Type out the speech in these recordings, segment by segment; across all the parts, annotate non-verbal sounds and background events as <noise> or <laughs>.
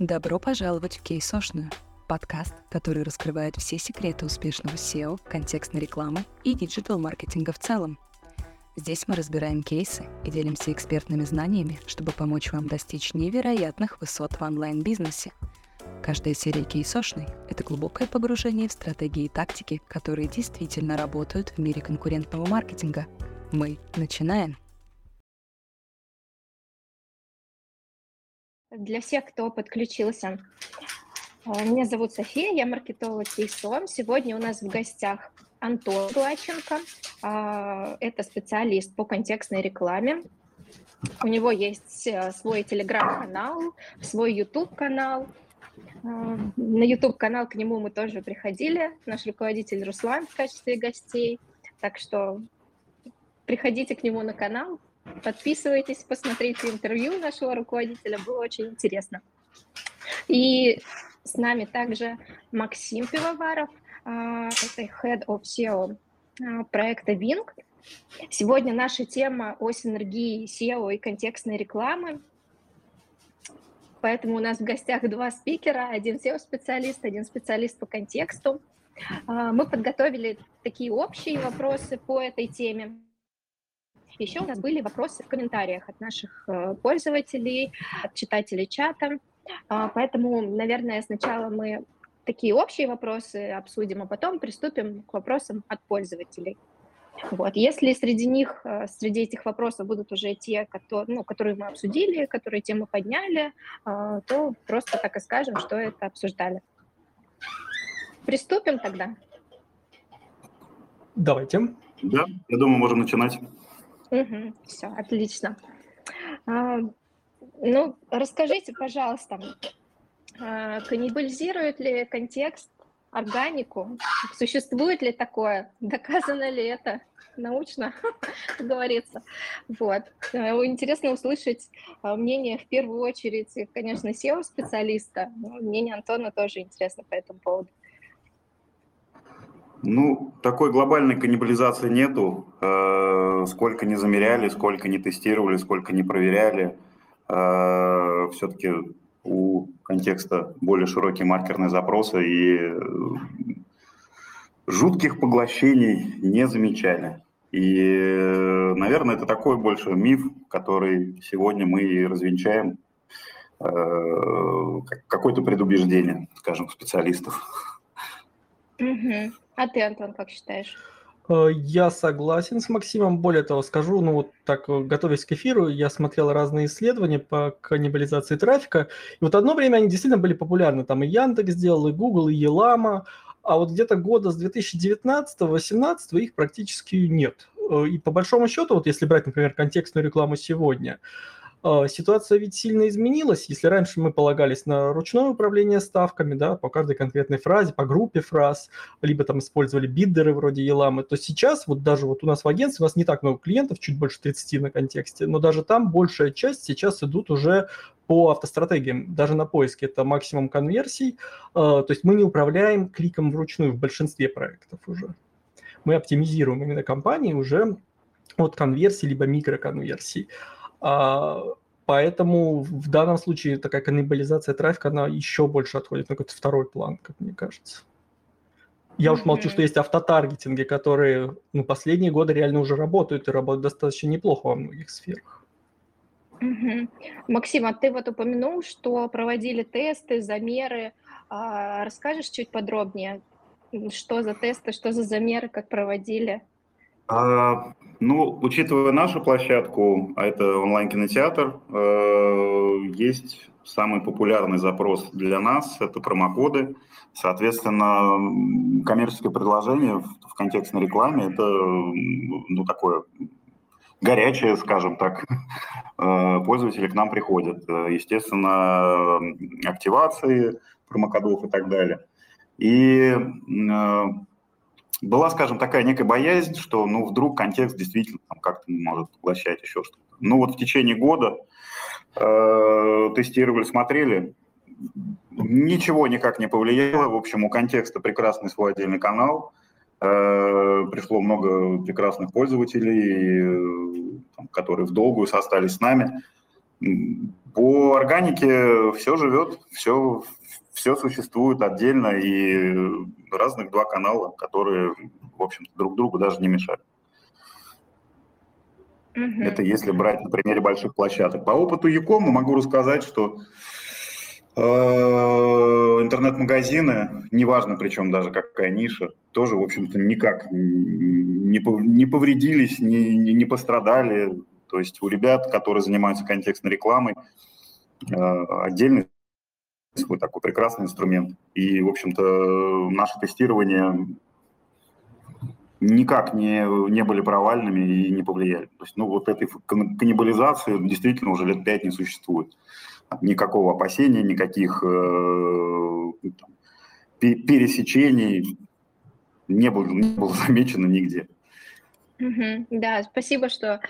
Добро пожаловать в Кейсошную, подкаст, который раскрывает все секреты успешного SEO, контекстной рекламы и диджитал-маркетинга в целом. Здесь мы разбираем кейсы и делимся экспертными знаниями, чтобы помочь вам достичь невероятных высот в онлайн-бизнесе. Каждая серия кейсошной — это глубокое погружение в стратегии и тактики, которые действительно работают в мире конкурентного маркетинга. Мы начинаем! Для всех, кто подключился, э, меня зовут София, я маркетолог Кейсом. Сегодня у нас в гостях Антон Гладченко. А, это специалист по контекстной рекламе. У него есть э, свой телеграм-канал, свой YouTube-канал. На YouTube-канал к нему мы тоже приходили, наш руководитель Руслан в качестве гостей. Так что приходите к нему на канал, Подписывайтесь, посмотрите интервью нашего руководителя, было очень интересно. И с нами также Максим Пивоваров, а, это Head of SEO а, проекта Wing. Сегодня наша тема о синергии SEO и контекстной рекламы. Поэтому у нас в гостях два спикера, один SEO-специалист, один специалист по контексту. А, мы подготовили такие общие вопросы по этой теме. Еще у нас были вопросы в комментариях от наших э, пользователей, от читателей чата. А, поэтому, наверное, сначала мы такие общие вопросы обсудим, а потом приступим к вопросам от пользователей. Вот. Если среди них, э, среди этих вопросов будут уже те, которые, ну, которые мы обсудили, которые темы подняли, э, то просто так и скажем, что это обсуждали. Приступим тогда? Давайте. Да, я думаю, можем начинать. Угу, все, отлично. А, ну, расскажите, пожалуйста, а, каннибализирует ли контекст органику? Существует ли такое? Доказано ли это научно, <laughs> как говорится? Вот. Э, интересно услышать а, мнение в первую очередь, конечно, SEO-специалиста, но мнение Антона тоже интересно по этому поводу. Ну, такой глобальной каннибализации нету. Э, сколько не замеряли, сколько не тестировали, сколько не проверяли. Э, все-таки у контекста более широкие маркерные запросы и э, жутких поглощений не замечали. И, наверное, это такой больше миф, который сегодня мы и развенчаем, какое-то предубеждение, скажем, специалистов. Угу. А ты, Антон, как считаешь? Э, я согласен с Максимом. Более того, скажу, ну вот так, э, готовясь к эфиру, я смотрел разные исследования по каннибализации трафика. И вот одно время они действительно были популярны. Там и Яндекс сделал, и Google, и Елама. А вот где-то года с 2019-2018 их практически нет. Э, и по большому счету, вот если брать, например, контекстную рекламу сегодня, ситуация ведь сильно изменилась. Если раньше мы полагались на ручное управление ставками, да, по каждой конкретной фразе, по группе фраз, либо там использовали биддеры вроде Еламы, то сейчас вот даже вот у нас в агентстве, у нас не так много клиентов, чуть больше 30 на контексте, но даже там большая часть сейчас идут уже по автостратегиям, даже на поиске это максимум конверсий, а, то есть мы не управляем кликом вручную в большинстве проектов уже. Мы оптимизируем именно компании уже от конверсии либо микроконверсий. А, поэтому в данном случае такая каннибализация трафика, она еще больше отходит на какой-то второй план, как мне кажется. Я уж молчу, что есть автотаргетинги, которые ну, последние годы реально уже работают и работают достаточно неплохо во многих сферах. Угу. Максим, а ты вот упомянул, что проводили тесты, замеры. А, расскажешь чуть подробнее, что за тесты, что за замеры, как проводили? А, ну, учитывая нашу площадку, а это онлайн-кинотеатр, э, есть самый популярный запрос для нас – это промокоды. Соответственно, коммерческое предложение в, в контекстной рекламе – это ну, такое горячее, скажем так. <laughs> Э, пользователи к нам приходят. Естественно, активации промокодов и так далее. И э, была, скажем, такая некая боязнь, что, ну, вдруг контекст действительно там как-то может поглощать еще что-то. Ну, вот в течение года э, тестировали, смотрели, ничего никак не повлияло. В общем, у контекста прекрасный свой отдельный канал, э, пришло много прекрасных пользователей, э, там, которые в долгую остались с нами. По органике все живет, все, все существует отдельно, и разных два канала, которые, в общем-то, друг другу даже не мешают. Угу. Это если брать на примере больших площадок. По опыту Якома могу рассказать, что э, интернет-магазины, неважно причем даже какая ниша, тоже, в общем-то, никак не, повредились, не, не, не пострадали. То есть у ребят, которые занимаются контекстной рекламой, э, отдельный свой такой прекрасный инструмент. И, в общем-то, наше тестирование никак не, не были провальными и не повлияли. То есть, ну, вот этой каннибализации действительно уже лет пять не существует. Никакого опасения, никаких э, там, пересечений не было, не было замечено нигде. Угу, да, спасибо, что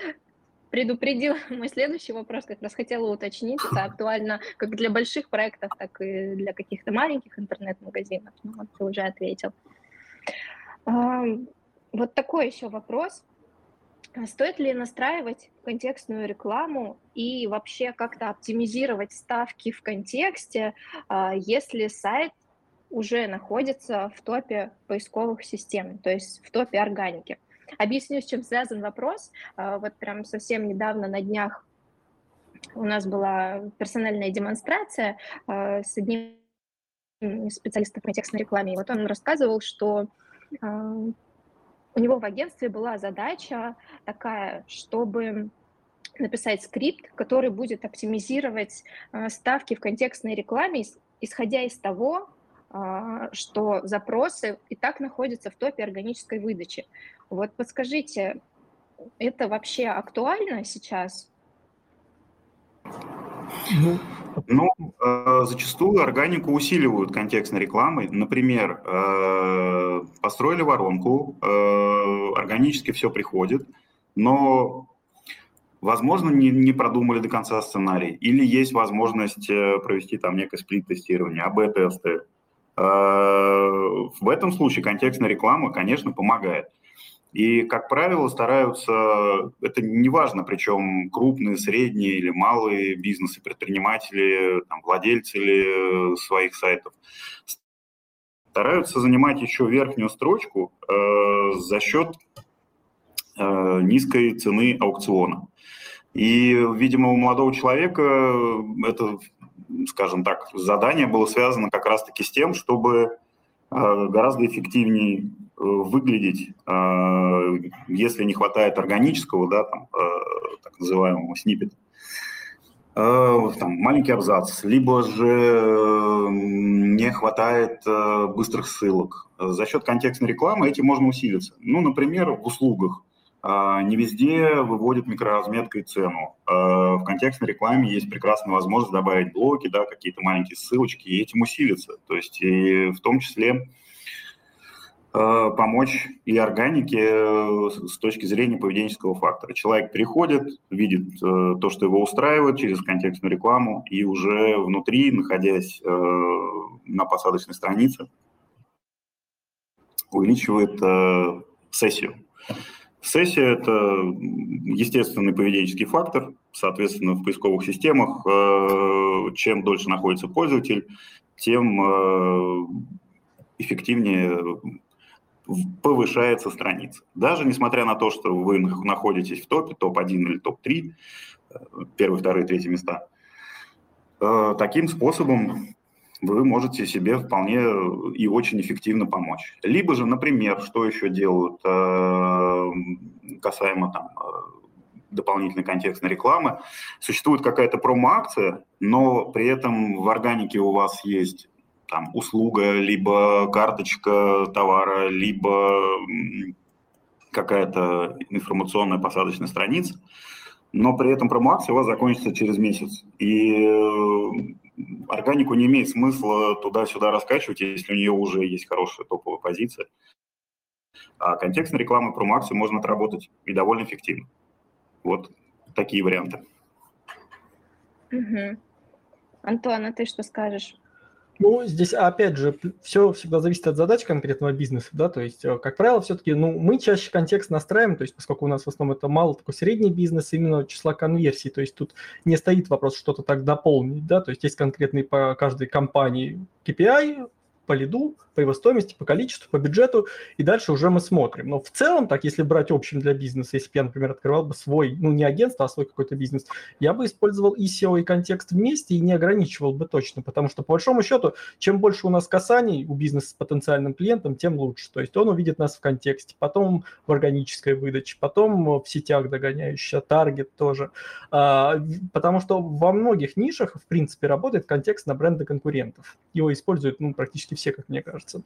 предупредил <laughs> мой следующий вопрос, как раз хотела уточнить, это <laughs> актуально как для больших проектов, так и для каких-то маленьких интернет-магазинов. Ну, вот ты уже ответил. Вот такой еще вопрос. А стоит ли настраивать контекстную рекламу и вообще как-то оптимизировать ставки в контексте, а, если сайт уже находится в топе поисковых систем, то есть в топе органики? Объясню, с чем связан вопрос. А, вот прям совсем недавно на днях у нас была персональная демонстрация с одним из специалистов контекстной рекламы. И вот он рассказывал, что у него в агентстве была задача такая, чтобы написать скрипт, который будет оптимизировать ставки в контекстной рекламе, исходя из того, что запросы и так находятся в топе органической выдачи. Вот подскажите, это вообще актуально сейчас? Ну, ну, э, зачастую органику усиливают контекстной рекламой. Например, э, построили воронку, э, органически все приходит, но, возможно, не, не продумали до конца сценарий, или есть возможность э, провести там некое сплит-тестирование, АБ-тесты. Э, в этом случае контекстная реклама, конечно, помогает. И, как правило, стараются, это неважно, причем крупные, средние или малые бизнесы, предприниматели, там, владельцы или своих сайтов, стараются занимать еще верхнюю строчку э, за счет э, низкой цены аукциона. И, видимо, у молодого человека это, скажем так, задание было связано как раз-таки с тем, чтобы э, гораздо эффективнее Э, выглядеть, э, если не хватает органического, да, там, так называемого сниппета, там, маленький абзац, либо же не хватает быстрых ссылок. За счет контекстной рекламы этим можно усилиться. Ну, например, в услугах. Не везде выводят микроразметкой цену. В контекстной рекламе есть прекрасная возможность добавить блоки, да, какие-то маленькие ссылочки, и этим усилиться. То есть и в том числе Э, помочь и органике э, с точки зрения поведенческого фактора. Человек приходит, видит э, то, что его устраивает через контекстную рекламу, и уже внутри, находясь на посадочной странице, увеличивает сессию. Сессия – это естественный поведенческий фактор, соответственно, в поисковых системах чем дольше находится пользователь, тем эффективнее повышается страница. Даже несмотря на то, что вы находитесь в топе, топ-1 или топ-3, э, первые, вторые, третьи места, э, таким способом вы можете себе вполне и очень эффективно помочь. Либо же, например, что еще делают э, касаемо там, дополнительной контекстной рекламы, существует какая-то промо-акция, но при этом в органике у вас есть там услуга, либо карточка товара, либо какая-то информационная посадочная страница, но при этом промоакция у вас закончится через месяц. И э, органику не имеет смысла туда-сюда раскачивать, если у нее уже есть хорошая топовая позиция. А контекстной рекламы промоакции можно отработать и довольно эффективно. Вот такие варианты. Угу. Антон, а ты что скажешь? Ну, здесь, опять же, все всегда зависит от задач конкретного бизнеса, да, то есть, э, как правило, все-таки, ну, мы чаще контекст настраиваем, то есть, поскольку у нас в основном это мало такой средний бизнес, именно числа конверсий, то есть тут не стоит вопрос что-то так дополнить, да, то есть есть конкретный по каждой компании KPI, по лиду, по его стоимости, по количеству, по бюджету, и дальше уже мы смотрим. Но в целом, так, если брать общим для бизнеса, если бы я, например, открывал бы свой, ну, не агентство, а свой какой-то бизнес, я бы использовал и SEO, и контекст вместе, и не ограничивал бы точно, потому что, по большому счету, чем больше у нас касаний у бизнеса с потенциальным клиентом, тем лучше. То есть он увидит нас в контексте, потом в органической выдаче, потом в сетях догоняющая, таргет тоже. А, потому что во многих нишах, в принципе, работает контекст на бренды конкурентов. Его используют, ну, практически все, как мне кажется.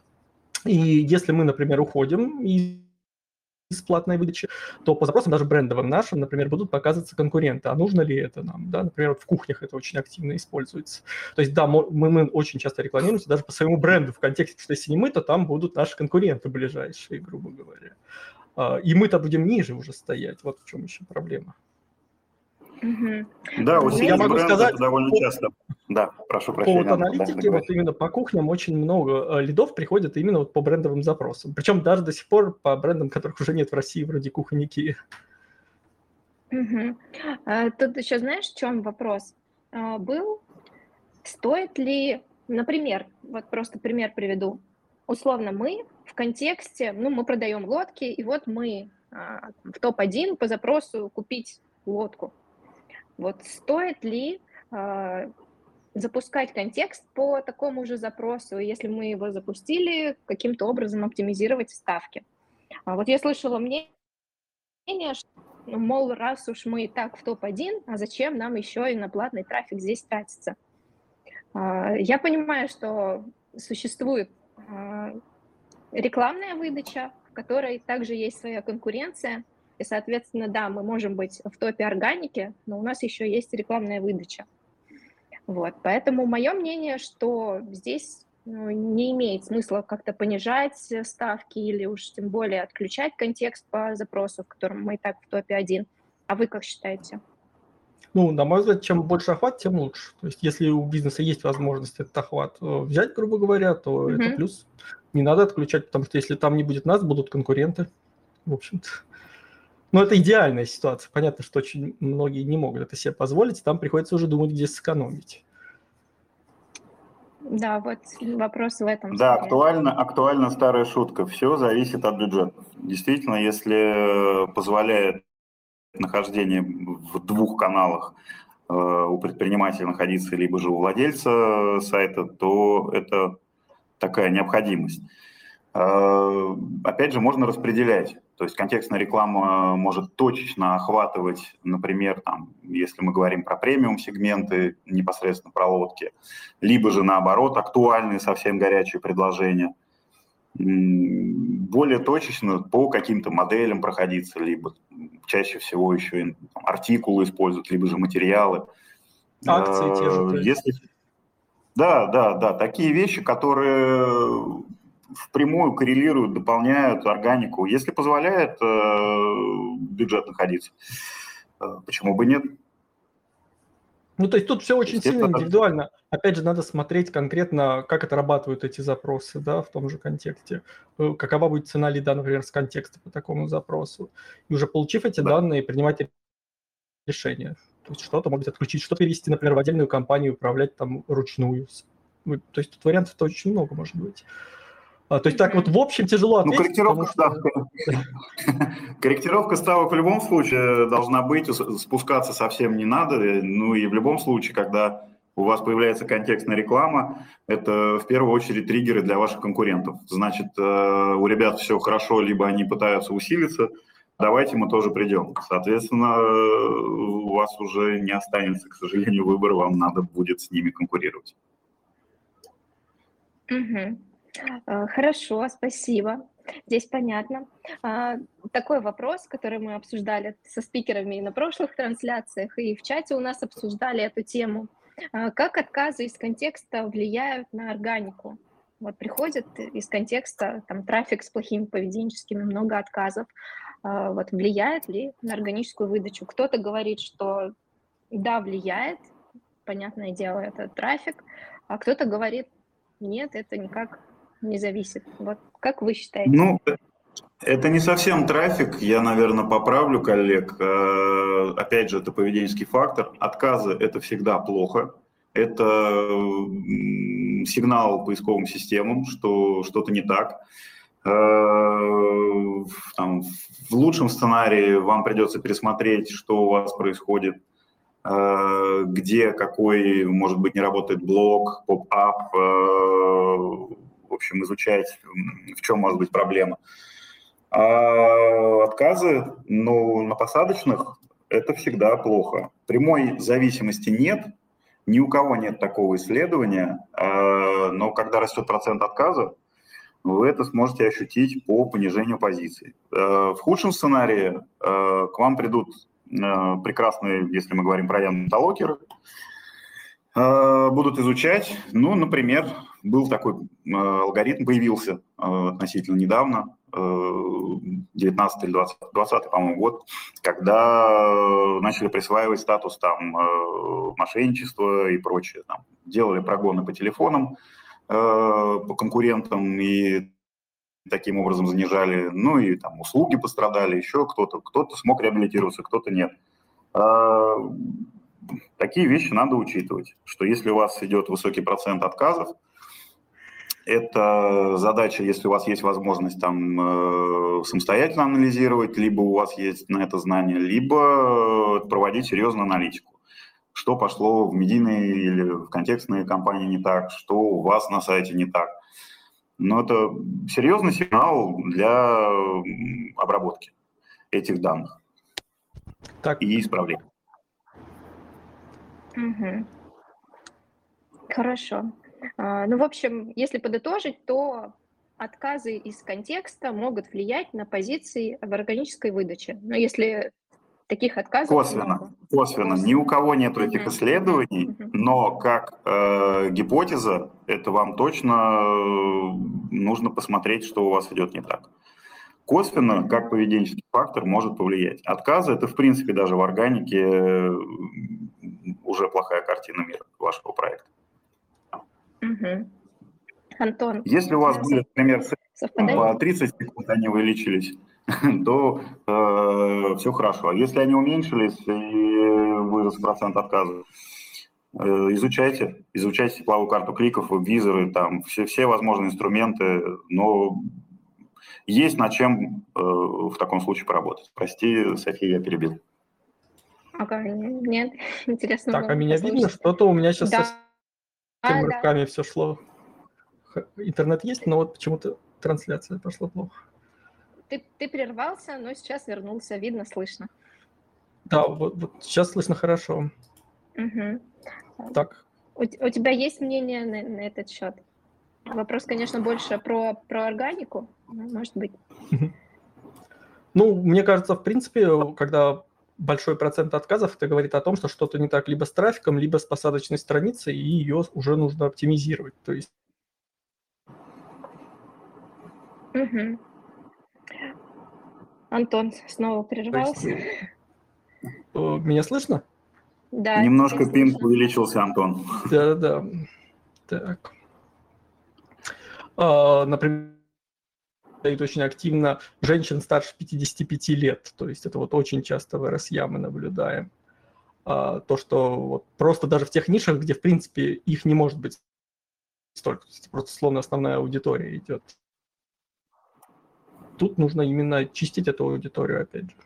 И если мы, например, уходим из платной выдачи, то по запросам даже брендовым нашим, например, будут показываться конкуренты. А нужно ли это нам? Да? Например, в кухнях это очень активно используется. То есть, да, мы, мы очень часто рекламируемся даже по своему бренду в контексте, что если не мы, то там будут наши конкуренты ближайшие, грубо говоря. А, и мы-то будем ниже уже стоять. Вот в чем еще проблема. Да, у я могу сказать, довольно по, часто. Да, прошу прощения. По вот аналитике, вот именно по кухням очень много э, лидов приходит именно вот по брендовым запросам. Причем даже до сих пор по брендам, которых уже нет в России, вроде кухонники. Угу. Тут еще знаешь, в чем вопрос а, был? Стоит ли, например, вот просто пример приведу. Условно мы в контексте, ну, мы продаем лодки, и вот мы а, в топ-1 по запросу купить лодку. Вот стоит ли э, запускать контекст по такому же запросу, если мы его запустили, каким-то образом оптимизировать ставки? А вот я слышала мнение, что, мол, раз уж мы и так в топ-1, а зачем нам еще и на платный трафик здесь тратиться? Э, я понимаю, что существует э, рекламная выдача, в которой также есть своя конкуренция, и, соответственно, да, мы можем быть в топе органики, но у нас еще есть рекламная выдача. Вот, поэтому мое мнение, что здесь ну, не имеет смысла как-то понижать ставки или уж тем более отключать контекст по запросу, в котором мы и так в топе один. А вы как считаете? Ну, на мой взгляд, чем больше охват, тем лучше. То есть, если у бизнеса есть возможность этот охват э, взять, грубо говоря, то mm-hmm. это плюс. Не надо отключать, потому что если там не будет нас, будут конкуренты. В общем-то. Но это идеальная ситуация. Понятно, что очень многие не могут это себе позволить, там приходится уже думать, где сэкономить. Да, вот вопрос в этом. Да, актуально, актуальна старая шутка. Все зависит от бюджета. Действительно, если позволяет нахождение в двух каналах э, у предпринимателя находиться, либо же у владельца сайта, то это такая необходимость. Э, опять же, можно распределять. То есть контекстная реклама может точечно охватывать, например, там, если мы говорим про премиум-сегменты, непосредственно про лодки, либо же наоборот актуальные совсем горячие предложения. Более точечно по каким-то моделям проходиться, либо чаще всего еще и там, артикулы используют, либо же материалы. Акции те же. Если... Да, да, да, такие вещи, которые впрямую коррелируют, дополняют органику. Если позволяет э, бюджет находиться, э, почему бы нет? Ну, то есть тут все очень сильно индивидуально. Опять же, надо смотреть конкретно, как отрабатывают эти запросы, да, в том же контексте. Э, какова будет цена лида, например, с контекста по такому запросу. И уже получив эти да. данные, принимать решение. То есть что-то может отключить, что перевести, например, в отдельную компанию, управлять там ручную. То есть тут вариантов-то очень много может быть. А, то есть так вот в общем тяжело ответить. Ну, корректировка ставок. <laughs> корректировка ставок в любом случае должна быть, спускаться совсем не надо. Ну и в любом случае, когда у вас появляется контекстная реклама, это в первую очередь триггеры для ваших конкурентов. Значит, э, у ребят все хорошо, либо они пытаются усилиться, давайте мы тоже придем. Соответственно, у вас уже не останется, к сожалению, выбора, вам надо будет с ними конкурировать. Угу. Э, хорошо, спасибо. Здесь понятно. А, такой вопрос, который мы обсуждали со спикерами и на прошлых трансляциях, и в чате у нас обсуждали эту тему. А, как отказы из контекста влияют на органику? Вот приходит из контекста там трафик с плохими поведенческими, много отказов. А, вот влияет ли на органическую выдачу? Кто-то говорит, что да, влияет, понятное дело, это трафик, а кто-то говорит, нет, это никак не зависит. Вот как вы считаете? Ну, это не совсем трафик, я, наверное, поправлю коллег. Э, опять же, это поведенческий фактор. Отказы – это всегда плохо. Это сигнал поисковым системам, что что-то не так. Э, там, в лучшем сценарии вам придется пересмотреть, что у вас происходит, э, где какой, может быть, не работает блок, поп-ап, в общем, изучать, в чем может быть проблема. А отказы ну, на посадочных – это всегда плохо. Прямой зависимости нет, ни у кого нет такого исследования, а, но когда растет процент отказа, вы это сможете ощутить по понижению позиций. А, в худшем сценарии а, к вам придут прекрасные, если мы говорим про янтолокеры, будут изучать, ну, например, был такой алгоритм, появился относительно недавно, 19 или 20, 20 по-моему, год, когда начали присваивать статус там мошенничества и прочее. Там, делали прогоны по телефонам, по конкурентам и таким образом занижали, ну и там услуги пострадали, еще кто-то, кто-то смог реабилитироваться, кто-то нет. Такие вещи надо учитывать, что если у вас идет высокий процент отказов, это задача, если у вас есть возможность там э, самостоятельно анализировать, либо у вас есть на это знание, либо проводить серьезную аналитику. Что пошло в медийные или в контекстные компании не так, что у вас на сайте не так. Но это серьезный сигнал для обработки этих данных так. и исправления. Угу. Хорошо. А, ну, в общем, если подытожить, то отказы из контекста могут влиять на позиции в органической выдаче. Но если таких отказов косвенно, много. косвенно, косвенно. Ни у кого нет uh-huh. этих исследований, uh-huh. но как э, гипотеза это вам точно э, нужно посмотреть, что у вас идет не так. Косвенно, как поведенческий фактор может повлиять. Отказы это в принципе даже в органике э, уже плохая картина мира вашего проекта. Угу. Антон. Если у вас будет, например, по 30 секунд они увеличились, <laughs> то э, все хорошо. А если они уменьшились и вырос процент отказа, э, изучайте, изучайте тепловую карту кликов, визоры, там все, все возможные инструменты, но есть над чем э, в таком случае поработать. Прости, София, я перебил. Ага, нет, <laughs> интересно. Так, а меня видно? Что-то у меня сейчас да а, руками да. все шло. Интернет есть, но вот почему-то трансляция пошла плохо. Ты, ты прервался, но сейчас вернулся, видно, слышно. Да, вот, вот сейчас слышно хорошо. Угу. Так. У, у тебя есть мнение на, на этот счет? Вопрос, конечно, больше про, про органику, может быть. Ну, мне кажется, в принципе, когда большой процент отказов, это говорит о том, что что-то не так либо с трафиком, либо с посадочной страницей, и ее уже нужно оптимизировать. То есть... Угу. Антон снова прервался. Есть... Э, меня слышно? Да. Немножко пинг увеличился, Антон. Да-да-да. Так. А, например, стоит очень активно женщин старше 55 лет. То есть это вот очень часто в РСЯ мы наблюдаем. А, то, что вот просто даже в тех нишах, где, в принципе, их не может быть столько, просто словно основная аудитория идет. Тут нужно именно чистить эту аудиторию, опять же.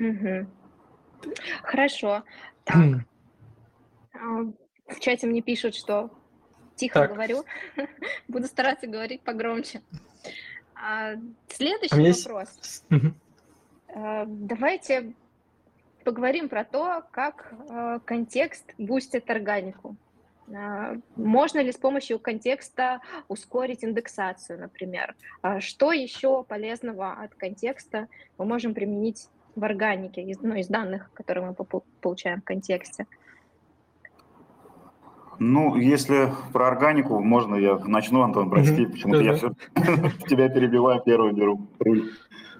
Угу. Хорошо. <clears throat> Так. А, в чате мне пишут, что Тихо так. говорю. <laughs> Буду стараться говорить погромче. А, следующий а вопрос. Есть... А, давайте поговорим про то, как а, контекст бустит органику. Можно ли с помощью контекста ускорить индексацию, например? Что еще полезного от контекста мы можем применить в органике, из, ну, из данных, которые мы получаем в контексте? Ну, если про органику, можно я начну, Антон, прости, mm-hmm. почему-то я все <laughs> тебя перебиваю, первую беру руль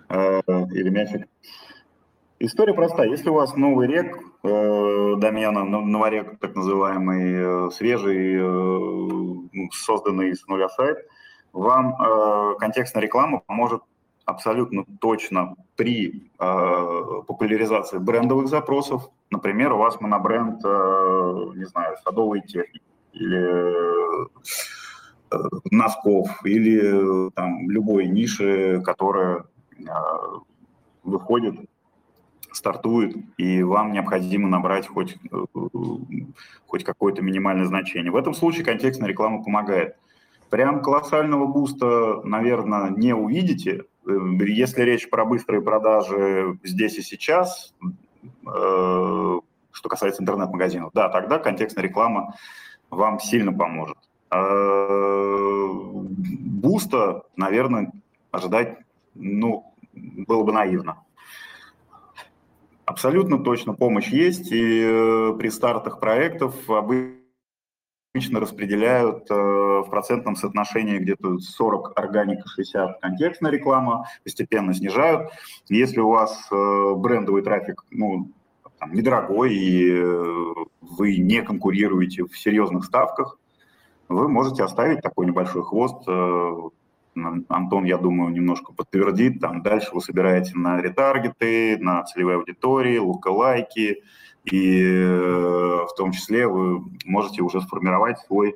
э, или мячик. История простая. Если у вас новый рек, э, домена, новорек так называемый, э, свежий, э, ну, созданный с нуля сайт, вам э, контекстная реклама поможет абсолютно точно при э, популяризации брендовых запросов. Например, у вас монобренд, э, не знаю, садовой техники или э, носков или там любой ниши, которая э, выходит, стартует, и вам необходимо набрать хоть, э, хоть какое-то минимальное значение. В этом случае контекстная реклама помогает. Прям колоссального буста, наверное, не увидите. Если речь про быстрые продажи здесь и сейчас, э, что касается интернет-магазинов, да, тогда контекстная реклама вам сильно поможет. Э, буста, наверное, ожидать, ну, было бы наивно. Абсолютно точно помощь есть, и э, при стартах проектов обычно обычно распределяют э, в процентном соотношении где-то 40 органика, 60 контекстная реклама, постепенно снижают. Если у вас э, брендовый трафик ну, там, недорогой и э, вы не конкурируете в серьезных ставках, вы можете оставить такой небольшой хвост. Антон, я думаю, немножко подтвердит. Там дальше вы собираете на ретаргеты, на целевые аудитории, лайки и э, в том числе вы можете уже сформировать свой,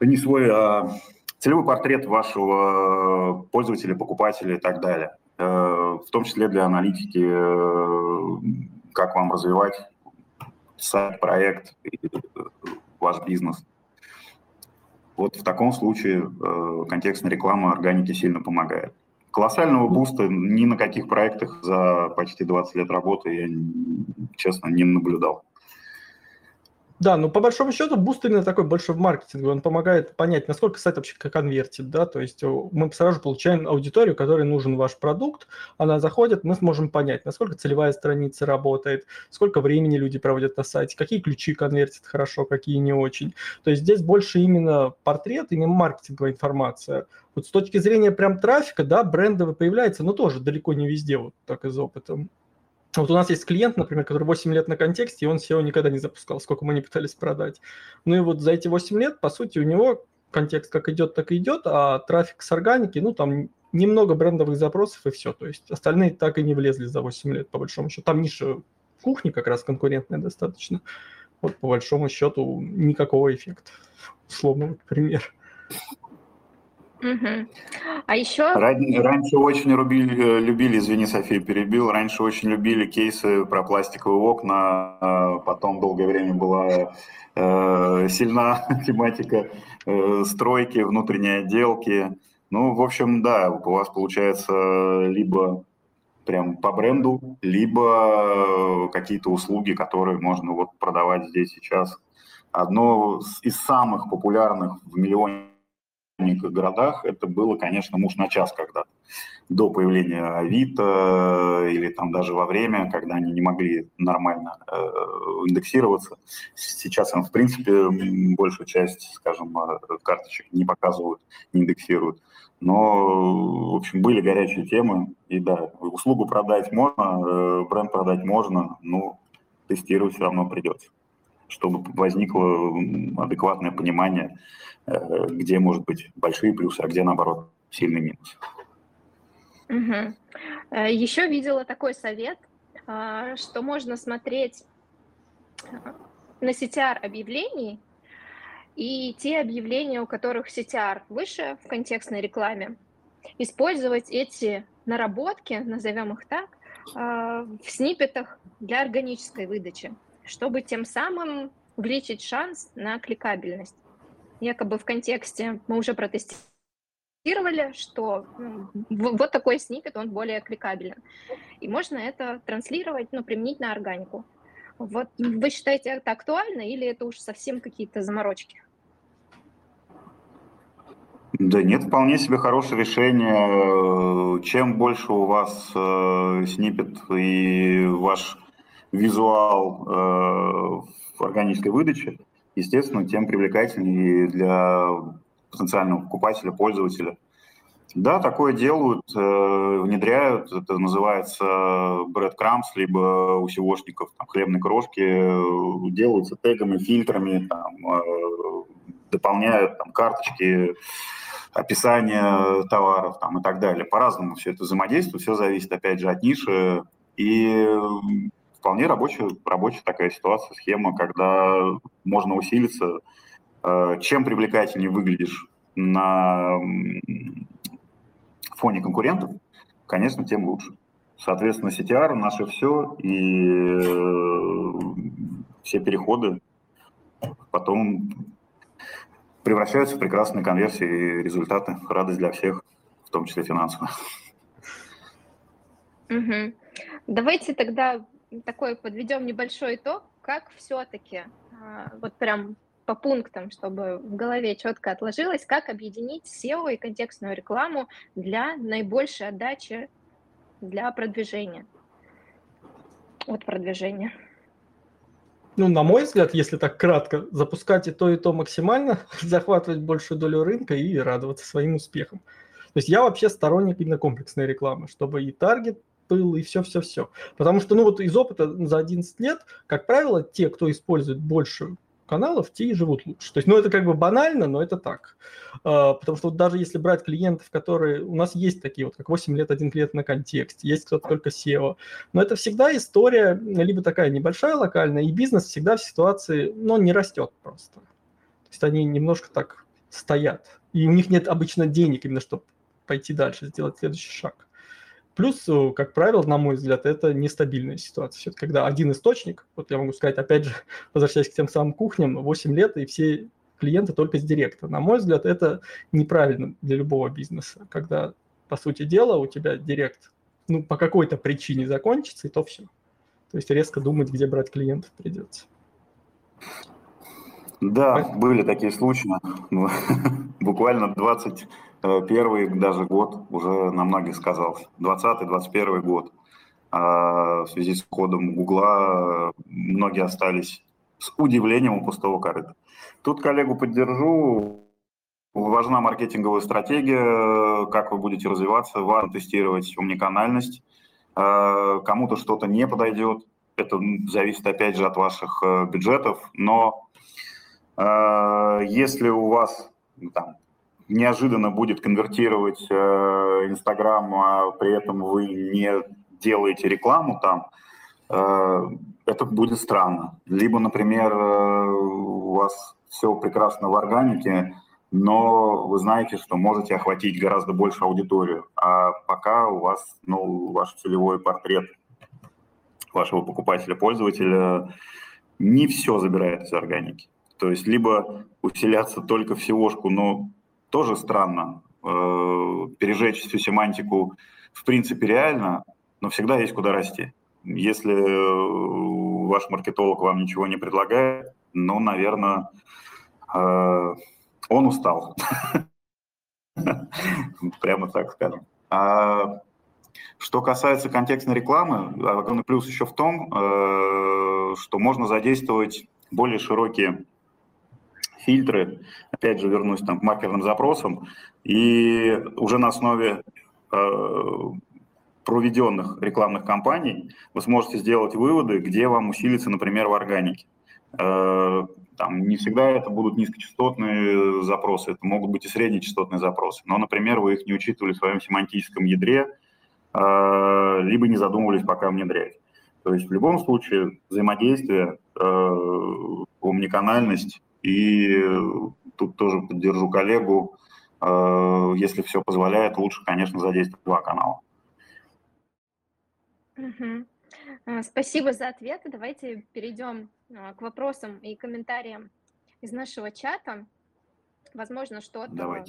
не свой, а целевой портрет вашего пользователя, покупателя и так далее. Э, в том числе для аналитики, э, как вам развивать сайт, проект, ваш бизнес. Вот в таком случае контекстная реклама органики сильно помогает. Колоссального буста ни на каких проектах за почти 20 лет работы я, честно, не наблюдал. Да, ну по большому счету буст именно такой больше в маркетинге, он помогает понять, насколько сайт вообще конвертит, да, то есть мы сразу получаем аудиторию, которой нужен ваш продукт, она заходит, мы сможем понять, насколько целевая страница работает, сколько времени люди проводят на сайте, какие ключи конвертят хорошо, какие не очень. То есть здесь больше именно портрет, именно маркетинговая информация. Вот с точки зрения прям трафика, да, брендовый появляется, но тоже далеко не везде, вот так из опыта. Вот у нас есть клиент, например, который 8 лет на контексте, и он SEO никогда не запускал, сколько мы не пытались продать. Ну и вот за эти 8 лет, по сути, у него контекст как идет, так и идет, а трафик с органики, ну там немного брендовых запросов и все. То есть остальные так и не влезли за 8 лет, по большому счету. Там ниша кухни как раз конкурентная достаточно. Вот по большому счету никакого эффекта. Условно, вот пример. А еще... Раньше очень любили, любили, извини, София, перебил, раньше очень любили кейсы про пластиковые окна, а потом долгое время была э, сильна <laughs> тематика э, стройки, внутренней отделки. Ну, в общем, да, у вас получается либо прям по бренду, либо какие-то услуги, которые можно вот продавать здесь сейчас. Одно из самых популярных в миллионе маленьких городах это было, конечно, муж на час когда-то, до появления Авито или там даже во время, когда они не могли нормально э, индексироваться. Сейчас им, в принципе, большую часть, скажем, э, карточек не показывают, не индексируют. Но, в общем, были горячие темы, и да, услугу продать можно, э, бренд продать можно, но тестировать все равно придется, чтобы возникло адекватное понимание, где может быть большие плюсы, а где, наоборот, сильный минус. Угу. Еще видела такой совет, а, что можно смотреть на CTR объявлений и те объявления, у которых CTR выше в контекстной рекламе, использовать эти наработки, назовем их так, в сниппетах для органической выдачи, чтобы тем самым увеличить шанс на кликабельность якобы в контексте мы уже протестировали, что ну, вот такой снипет, он более кликабелен. И можно это транслировать, ну, применить на органику. Вот вы считаете это актуально или это уж совсем какие-то заморочки? Да нет, вполне себе хорошее решение. Чем больше у вас э, снипет и ваш визуал э, в органической выдаче, естественно, тем привлекательнее для потенциального покупателя, пользователя. Да, такое делают, э, внедряют. Это называется breadcrumbs, либо у SEOшников там, хлебные крошки. Э, делаются тегами, фильтрами, там, э, дополняют там, карточки, описание товаров там, и так далее. По-разному все это взаимодействует, все зависит, опять же, от ниши. И вполне рабочая, рабочая такая ситуация, схема, когда можно усилиться. Чем привлекательнее выглядишь на фоне конкурентов, конечно, тем лучше. Соответственно, CTR наше все, и э, все переходы потом превращаются в прекрасные конверсии и результаты. Радость для всех, в том числе финансово. Угу. Давайте тогда такой подведем небольшой итог, как все-таки а, вот прям по пунктам, чтобы в голове четко отложилось, как объединить SEO и контекстную рекламу для наибольшей отдачи для продвижения. От продвижения. Ну, на мой взгляд, если так кратко, запускать и то, и то максимально, <laughs> захватывать большую долю рынка и радоваться своим успехам. То есть я вообще сторонник именно комплексной рекламы, чтобы и таргет был, и все-все-все. Потому что, ну вот из опыта за 11 лет, как правило, те, кто использует большую каналов, те и живут лучше. То есть, ну, это как бы банально, но это так. А, потому что вот даже если брать клиентов, которые... У нас есть такие вот, как 8 лет один клиент на контексте, есть кто-то только SEO. Но это всегда история либо такая небольшая локальная, и бизнес всегда в ситуации, ну, не растет просто. То есть они немножко так стоят. И у них нет обычно денег именно, чтобы пойти дальше, сделать следующий шаг. Плюс, э, как правило, на мой взгляд, это нестабильная ситуация. Все когда один источник, вот я могу сказать, опять же, <laughs> возвращаясь к тем самым кухням, 8 лет, и все клиенты только с директа. На мой взгляд, это неправильно для любого бизнеса, когда, по сути дела, у тебя директ ну, по какой-то причине закончится, и то все. То есть резко думать, где брать клиентов придется. Да, были такие случаи. <laughs> Буквально 20 Э, первый даже год уже на многих сказался. 20-21 год. А в связи с уходом Гугла э, многие остались с удивлением у пустого корыта. Тут коллегу поддержу. Важна маркетинговая стратегия, как вы будете развиваться, важно тестировать уникальность. Э, кому-то что-то не подойдет, это зависит опять же от ваших бюджетов, но если у вас ну, там, неожиданно будет конвертировать э, Инстаграм, а при этом вы не делаете рекламу там, э, это будет странно. Либо, например, э, у вас все прекрасно в органике, но вы знаете, что можете охватить гораздо больше аудиторию, а пока у вас ну, ваш целевой портрет вашего покупателя, пользователя не все забирает из органики. То есть либо усиляться только в SEO-шку, но тоже странно. Э, пережечь всю семантику в принципе реально, но всегда есть куда расти. Если э, ваш маркетолог вам ничего не предлагает, ну, наверное, э, он устал. <laughs> Прямо так скажем. А что касается контекстной рекламы, огромный плюс еще в том, что можно задействовать более широкие фильтры, опять же вернусь там к маркерным запросам, и уже на основе э, проведенных рекламных кампаний вы сможете сделать выводы, где вам усилиться, например, в органике. Э, там не всегда это будут низкочастотные запросы, это могут быть и среднечастотные запросы, но, например, вы их не учитывали в своем семантическом ядре, э, либо не задумывались, пока внедрять. То есть в любом случае взаимодействие, э, умниканальность и э, тут тоже поддержу коллегу. Э, если все позволяет, лучше, конечно, задействовать два канала. Угу. Спасибо за ответы. Давайте перейдем к вопросам и комментариям из нашего чата. Возможно, что-то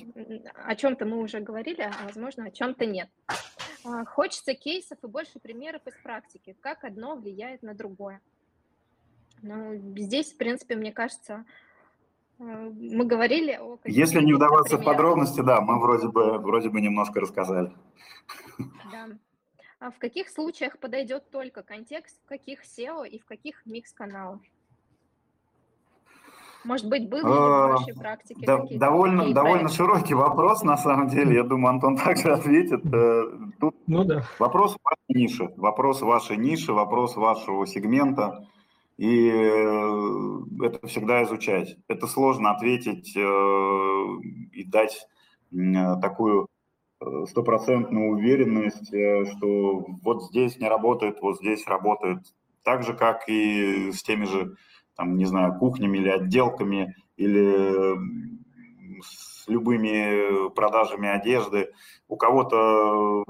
о чем-то мы уже говорили, а возможно, о чем-то нет. Хочется кейсов и больше примеров из практики, как одно влияет на другое. Ну, здесь, в принципе, мне кажется, мы говорили о... Если не вдаваться в подробности, да, мы вроде бы, вроде бы немножко рассказали. Да. А в каких случаях подойдет только контекст, в каких SEO и в каких микс-каналах? Может быть, были ли в вашей практике да, довольно, довольно широкий вопрос, на самом деле. Я думаю, Антон <laughs> также ответит. Тут ну, да. вопрос вашей ниши, вопрос вашей ниши, вопрос вашего сегмента. И это всегда изучать. Это сложно ответить и дать такую стопроцентную уверенность, что вот здесь не работает, вот здесь работает. Так же, как и с теми же там, не знаю, кухнями или отделками, или с любыми продажами одежды. У кого-то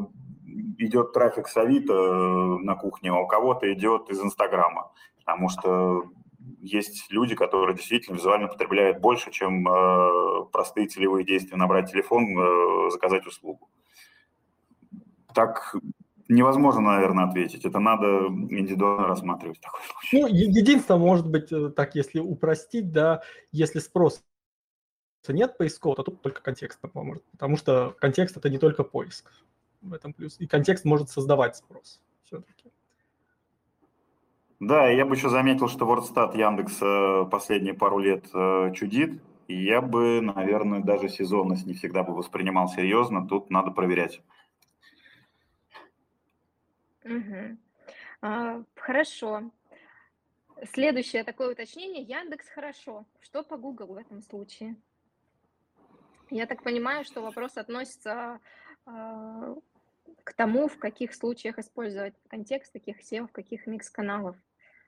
идет трафик с Авито на кухне, а у кого-то идет из Инстаграма, потому что есть люди, которые действительно визуально потребляют больше, чем э, простые целевые действия, набрать телефон, э, заказать услугу. Так невозможно, наверное, ответить. Это надо индивидуально рассматривать такой случай. Ну, единственное, может быть, э, так, если упростить, да, если спрос нет поискового, то тут только контекст поможет, потому что контекст – это не только поиск. В этом плюс. И контекст может создавать спрос все-таки. Да, я бы еще заметил, что WordStat Яндекс э, последние пару лет э, чудит, и я бы, наверное, даже сезонность не всегда бы воспринимал серьезно, тут надо проверять. Угу. А, хорошо. Следующее такое уточнение. Яндекс хорошо. Что по Google в этом случае? Я так понимаю, что вопрос относится а, к тому, в каких случаях использовать контекст, каких SEO, в каких микс-каналов.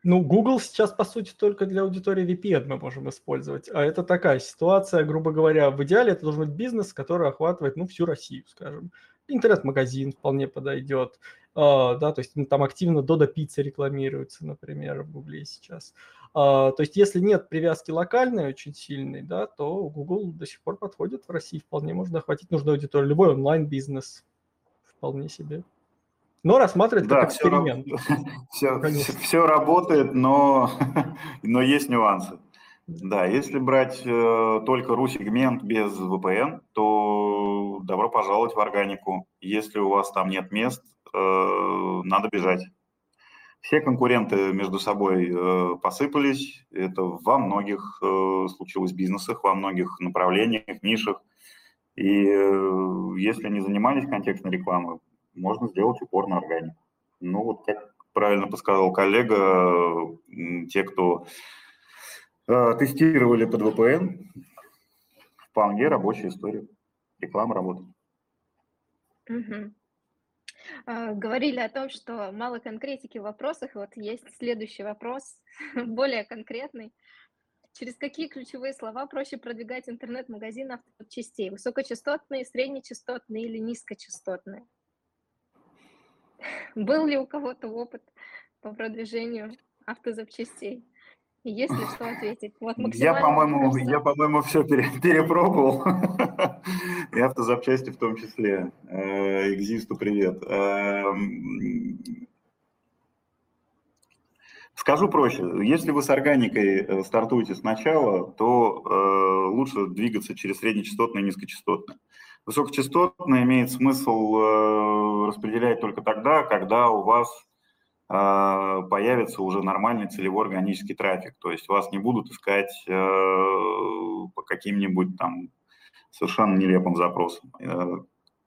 Ну, Google сейчас, по сути, только для аудитории VPN мы можем использовать. А это такая ситуация, грубо говоря, в идеале это должен быть бизнес, который охватывает, ну, всю Россию, скажем. Интернет-магазин вполне подойдет. Uh, да, то есть ну, там активно Dodo Pizza рекламируется, например, в Гугле сейчас. Uh, то есть если нет привязки локальной очень сильной, да, то Google до сих пор подходит в России, вполне можно охватить нужную аудиторию. Любой онлайн-бизнес вполне себе. Но рассматривать да, как эксперимент. Все, все, все работает, но, <laughs> но есть нюансы. Да, если брать э, только RU-сегмент без VPN, то добро пожаловать в органику. Если у вас там нет мест, э, надо бежать. Все конкуренты между собой э, посыпались. Это во многих э, случилось бизнесах, во многих направлениях, нишах. И э, если не занимались контекстной рекламой, можно сделать упор на органику. Ну вот, как правильно подсказал коллега, те, кто Э, тестировали под VPN. Вполне рабочая история. Реклама работает. Угу. Говорили о том, что мало конкретики в вопросах. Вот есть следующий вопрос, <laughs> более конкретный. Через какие ключевые слова проще продвигать интернет-магазин автозапчастей? Высокочастотные, среднечастотные или низкочастотные? <laughs> Был ли у кого-то опыт по продвижению автозапчастей? Есть ли что ответить? Вот я, по-моему, я, по-моему, все перепробовал. <laughs> И автозапчасти в том числе. Э, Экзисту привет. Скажу проще. Если вы с органикой э, стартуете сначала, то э, лучше двигаться через среднечастотное и низкочастотное. Высокочастотное имеет смысл распределять только тогда, когда у вас а, появится уже нормальный целевой органический трафик. То есть вас не будут искать э, по каким-нибудь там совершенно нелепым запросам. Э,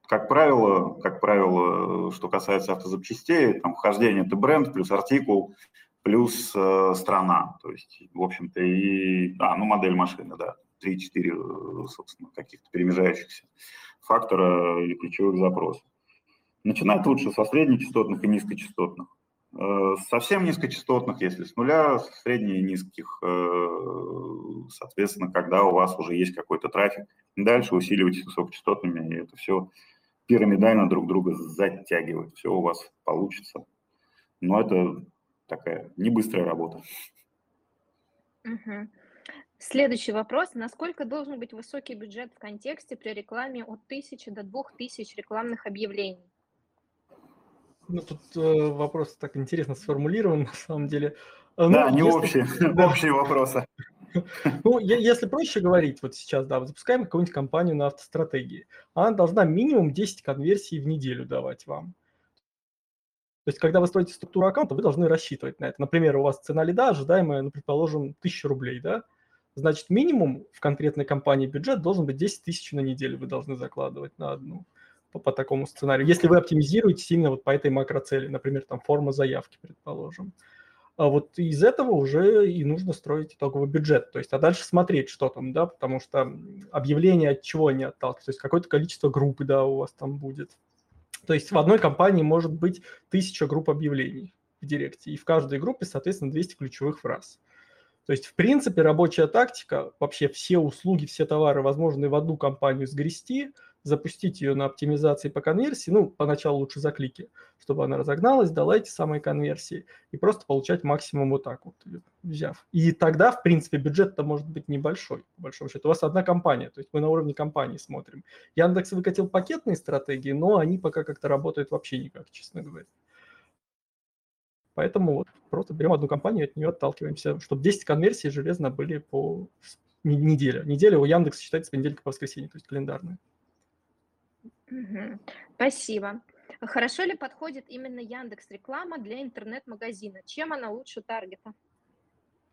как правило, как правило, что касается автозапчастей, там вхождение это бренд плюс артикул плюс э, страна. То есть, в общем-то, и... А, ну, модель машины, да. 3-4, э, собственно, каких-то перемежающихся фактора или ключевых запросов. Начинать лучше со среднечастотных и низкочастотных. Э, совсем низкочастотных, если с нуля, средне низких, э, соответственно, когда у вас уже есть какой-то трафик. Дальше усиливайте высокочастотными, и это все пирамидально друг друга затягивает. Все у вас получится. Но это такая не быстрая работа. Угу. Следующий вопрос. Насколько должен быть высокий бюджет в контексте при рекламе от 1000 до 2000 рекламных объявлений? Ну, тут э, вопрос так интересно сформулирован, <laughs> на самом деле. Э, ну, да, не если... общие, <laughs> <laughs> да. общие вопросы. Ну, если проще говорить, вот сейчас, да, запускаем какую-нибудь компанию на автостратегии. Она должна минимум 10 конверсий в неделю давать вам. То есть, когда вы строите структуру аккаунта, вы должны рассчитывать на это. Например, у вас цена лида ожидаемая, ну, предположим, 1000 рублей, да? значит, минимум в конкретной компании бюджет должен быть 10 тысяч на неделю вы должны закладывать на одну по, по такому сценарию. Если вы оптимизируете именно вот по этой макроцели, например, там форма заявки, предположим, а вот из этого уже и нужно строить итоговый бюджет. То есть, а дальше смотреть, что там, да, потому что объявление от чего не отталкивается. То есть, какое-то количество группы, да, у вас там будет. То есть, в одной компании может быть тысяча групп объявлений в Директе, и в каждой группе, соответственно, 200 ключевых фраз. То есть, в принципе, рабочая тактика, вообще все услуги, все товары, возможные в одну компанию сгрести – запустить ее на оптимизации по конверсии, ну, поначалу лучше за клики, чтобы она разогналась, дала эти самые конверсии, и просто получать максимум вот так вот, взяв. И тогда, в принципе, бюджет-то может быть небольшой, по большому счету. У вас одна компания, то есть мы на уровне компании смотрим. Яндекс выкатил пакетные стратегии, но они пока как-то работают вообще никак, честно говоря. Поэтому вот просто берем одну компанию, от нее отталкиваемся, чтобы 10 конверсий железно были по неделе. Неделя у Яндекса считается с понедельника по воскресенье, то есть календарная. Спасибо. Хорошо ли подходит именно Яндекс реклама для интернет-магазина? Чем она лучше таргета?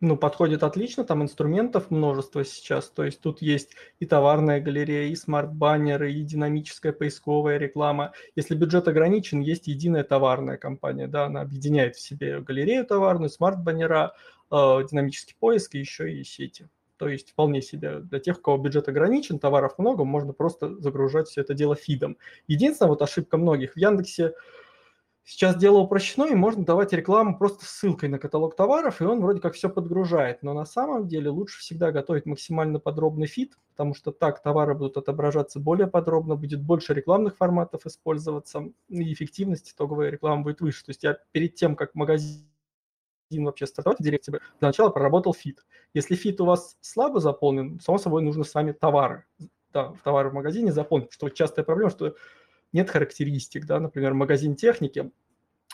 Ну, подходит отлично, там инструментов множество сейчас, то есть тут есть и товарная галерея, и смарт-баннеры, и динамическая поисковая реклама. Если бюджет ограничен, есть единая товарная кампания, да, она объединяет в себе галерею товарную, смарт-баннеры, э, динамический поиск и еще и сети. То есть вполне себе для тех, у кого бюджет ограничен, товаров много, можно просто загружать все это дело фидом. Единственная вот ошибка многих в Яндексе Сейчас дело упрощено, и можно давать рекламу просто ссылкой на каталог товаров, и он вроде как все подгружает. Но на самом деле лучше всегда готовить максимально подробный фид, потому что так товары будут отображаться более подробно, будет больше рекламных форматов использоваться, и эффективность итоговой рекламы будет выше. То есть я перед тем, как магазин вообще стартовать в директе, для начала проработал фид. Если фид у вас слабо заполнен, само собой нужно с вами товары. Да, товары в магазине заполнить, что частая проблема, что нет характеристик, да, например, магазин техники,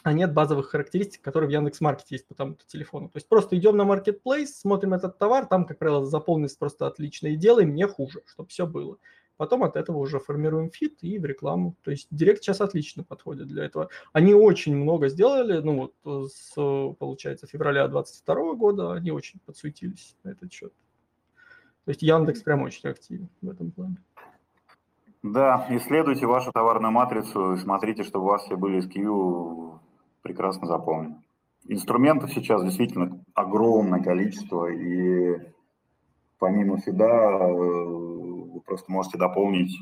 а нет базовых характеристик, которые в Яндекс.Маркете есть по тому-то телефону. То есть просто идем на маркетплейс, смотрим этот товар, там, как правило, заполненность просто отлично, и делаем не хуже, чтобы все было. Потом от этого уже формируем фид и в рекламу. То есть Директ сейчас отлично подходит для этого. Они очень много сделали, ну вот с, получается, февраля 22 года они очень подсуетились на этот счет. То есть Яндекс прям очень активен в этом плане. Да, исследуйте вашу товарную матрицу и смотрите, чтобы у вас все были SKU прекрасно заполнены. Инструментов сейчас действительно огромное количество, и помимо фида вы просто можете дополнить,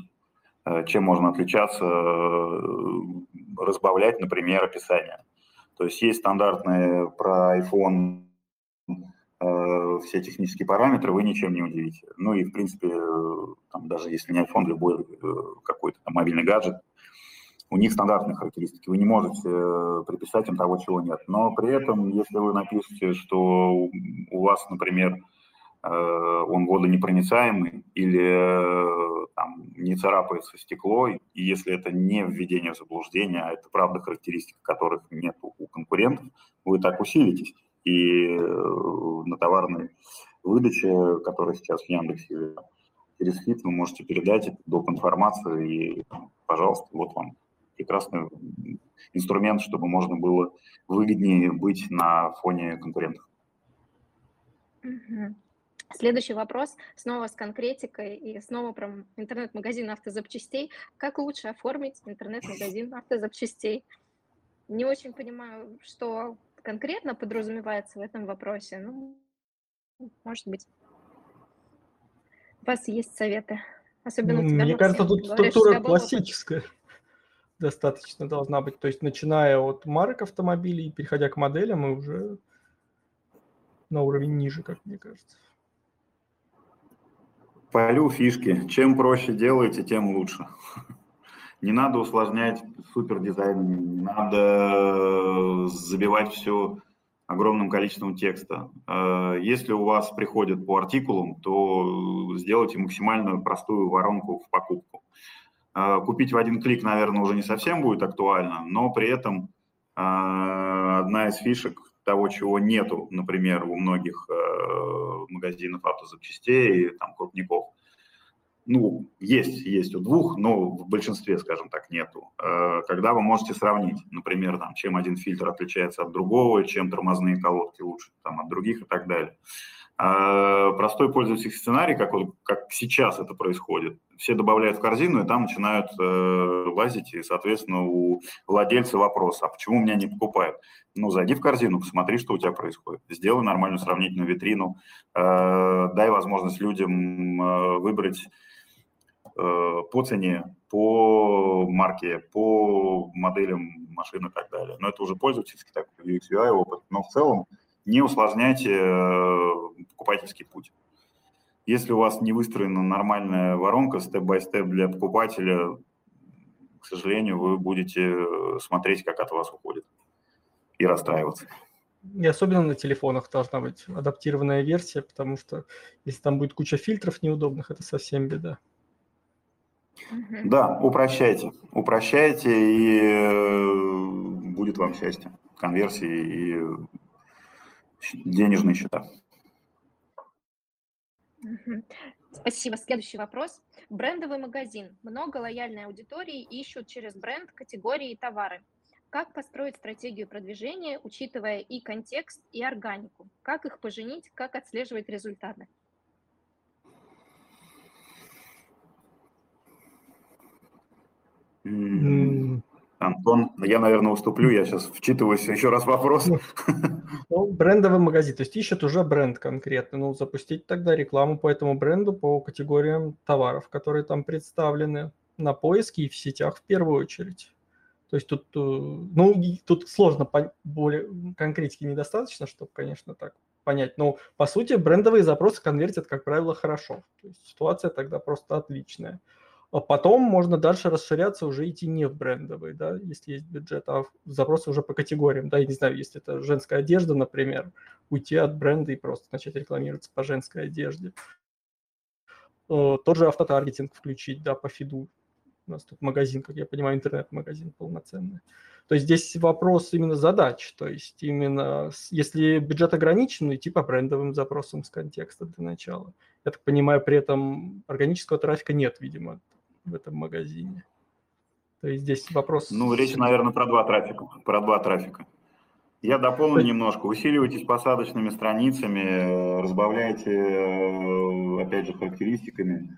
э, чем можно отличаться, э, разбавлять, например, описание. То есть есть стандартные про iPhone э, все технические параметры, вы ничем не удивите. Ну и, в принципе, там, даже если не iPhone, любой какой-то там, мобильный гаджет, у них стандартные характеристики, вы не можете приписать им того, чего нет. Но при этом, если вы напишете, что у вас, например, он водонепроницаемый или э, там, не царапается стекло, и если это не введение в заблуждение, а это правда характеристик, которых нет у конкурентов, вы так усилитесь. И э, на товарной выдаче, которая сейчас в Яндексе через фит, вы можете передать доп. информацию, и, пожалуйста, вот вам прекрасный инструмент, чтобы можно было выгоднее быть на фоне конкурентов. Mm-hmm. Следующий вопрос, снова с конкретикой и снова про интернет-магазин автозапчастей. Как лучше оформить интернет-магазин автозапчастей? Не очень понимаю, что конкретно подразумевается в этом вопросе. Ну, может быть, у вас есть советы. Особенно ну, Мне кажется, тут говорят, структура классическая <laughs> достаточно должна быть. То есть, начиная от марок автомобилей, переходя к моделям, и уже на уровень ниже, как мне кажется. Полю фишки. Чем проще делаете, тем лучше. Не надо усложнять супер дизайн, не надо забивать все огромным количеством текста. Э, если у вас приходит по артикулам, то сделайте максимально простую воронку в покупку. Э, купить в один клик, наверное, уже не совсем будет актуально, но при этом э, одна из фишек того, чего нету, например, у многих э, магазинов автозапчастей, там, крупников. Ну, есть, есть у двух, но в большинстве, скажем так, нету. Э, когда вы можете сравнить, например, там, чем один фильтр отличается от другого, чем тормозные колодки лучше там, от других и так далее. А простой пользовательский сценарий, как, вот, как сейчас это происходит, все добавляют в корзину, и там начинают э, лазить, и, соответственно, у владельца вопрос, а почему меня не покупают? Ну, зайди в корзину, посмотри, что у тебя происходит. Сделай нормальную сравнительную витрину, э, дай возможность людям э, выбрать э, по цене, по марке, по моделям машин и так далее. Но это уже пользовательский такой UX UI опыт. Но в целом не усложняйте э, покупательский путь. Если у вас не выстроена нормальная воронка степ-бай-степ для покупателя, к сожалению, вы будете э, смотреть, как от вас уходит, и расстраиваться. И особенно на телефонах должна быть адаптированная версия, потому что если там будет куча фильтров неудобных, это совсем беда. Да, упрощайте. Упрощайте, и э, будет вам счастье, конверсии и денежные счета. Спасибо. Следующий вопрос. Брендовый магазин. Много лояльной аудитории ищут через бренд категории и товары. Как построить стратегию продвижения, учитывая и контекст, и органику? Как их поженить, как отслеживать результаты? Антон, я, наверное, уступлю, я сейчас вчитываюсь еще раз вопрос. Ну, ну, брендовый магазин, то есть ищет уже бренд конкретно. Ну, запустить тогда рекламу по этому бренду, по категориям товаров, которые там представлены на поиске и в сетях в первую очередь. То есть тут, э, ну, тут сложно, более конкретики недостаточно, чтобы, конечно, так понять. Но, по сути, брендовые запросы конвертят, как правило, хорошо. То есть ситуация тогда просто отличная. А потом можно дальше расширяться, уже идти не в брендовый, да, если есть бюджет, а в запросы уже по категориям, да, я не знаю, если это женская одежда, например, уйти от бренда и просто начать рекламироваться по женской одежде. Тот же автотаргетинг включить, да, по фиду. У нас тут магазин, как я понимаю, интернет-магазин полноценный. То есть здесь вопрос именно задач, то есть именно если бюджет ограничен, идти по брендовым запросам с контекста для начала. Я так понимаю, при этом органического трафика нет, видимо, в этом магазине. То есть здесь вопрос... Ну, речь, наверное, про два трафика. Про два трафика. Я дополню немножко. Усиливайтесь посадочными страницами, разбавляйте, э, опять же, характеристиками.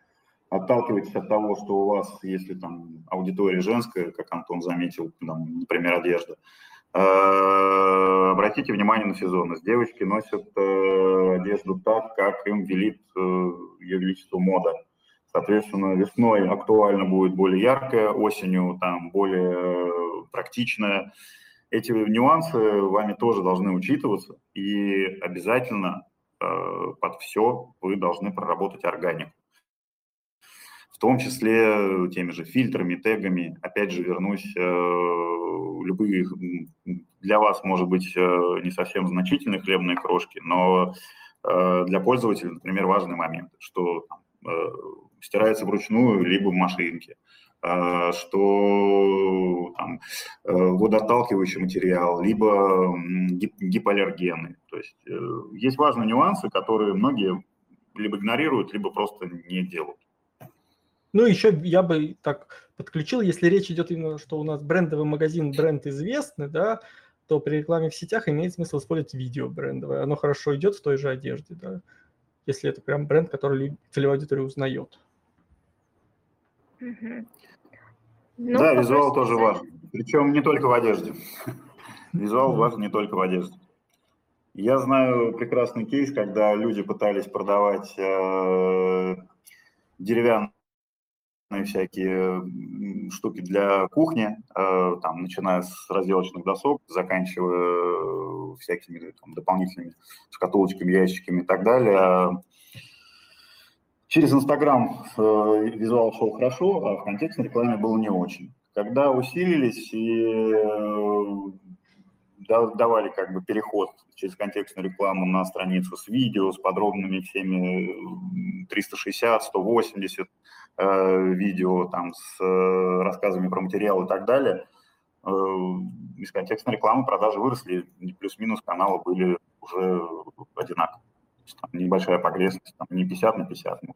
Отталкивайтесь от того, что у вас, если там аудитория женская, как Антон заметил, там, например, одежда, э, обратите внимание на сезонность. Девочки носят э, одежду так, как им велит ее величество мода. Соответственно, весной актуально будет более яркая, осенью там более э, практичная. Эти нюансы вами тоже должны учитываться, и обязательно э, под все вы должны проработать органику. В том числе теми же фильтрами, тегами. Опять же, вернусь, э, любые для вас, может быть, э, не совсем значительные хлебные крошки, но э, для пользователя, например, важный момент, что э, стирается вручную, либо в машинке а, что там, э, водоотталкивающий материал, либо гипоаллергены. То есть э, есть важные нюансы, которые многие либо игнорируют, либо просто не делают. Ну, еще я бы так подключил, если речь идет именно, что у нас брендовый магазин, бренд известный, да, то при рекламе в сетях имеет смысл использовать видео брендовое. Оно хорошо идет в той же одежде, да, если это прям бренд, который целевая аудитория узнает. Ну, да, визуал тоже важен. Причем не только в одежде. <laughs> Визуал важен не только в одежде. Я знаю прекрасный кейс, когда люди пытались продавать э, деревянные всякие штуки для кухни, э, там, начиная с разделочных досок, заканчивая всякими там, дополнительными шкатулочками, ящиками и так далее. Через Инстаграм э, визуал шел хорошо, а в контекстной рекламе было не очень. Когда усилились и э, давали как бы переход через контекстную рекламу на страницу с видео, с подробными всеми 360, 180 э, видео, там, с э, рассказами про материал и так далее, э, из контекстной рекламы продажи выросли, плюс-минус каналы были уже одинаковые там, небольшая погрешность, там, не 50 на 50, но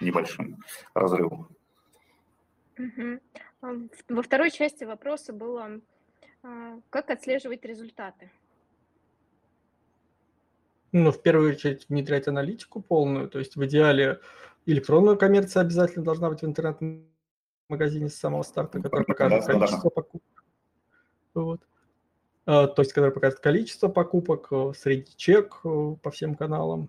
небольшим разрывом. Во второй части вопроса было, а, как отслеживать результаты? Ну, в первую очередь внедрять аналитику полную, то есть в идеале электронная коммерция обязательно должна быть в интернет-магазине с самого старта, который покажет количество покупок. Вот. А, то есть, который покажет количество покупок, э, средний чек э, по всем каналам.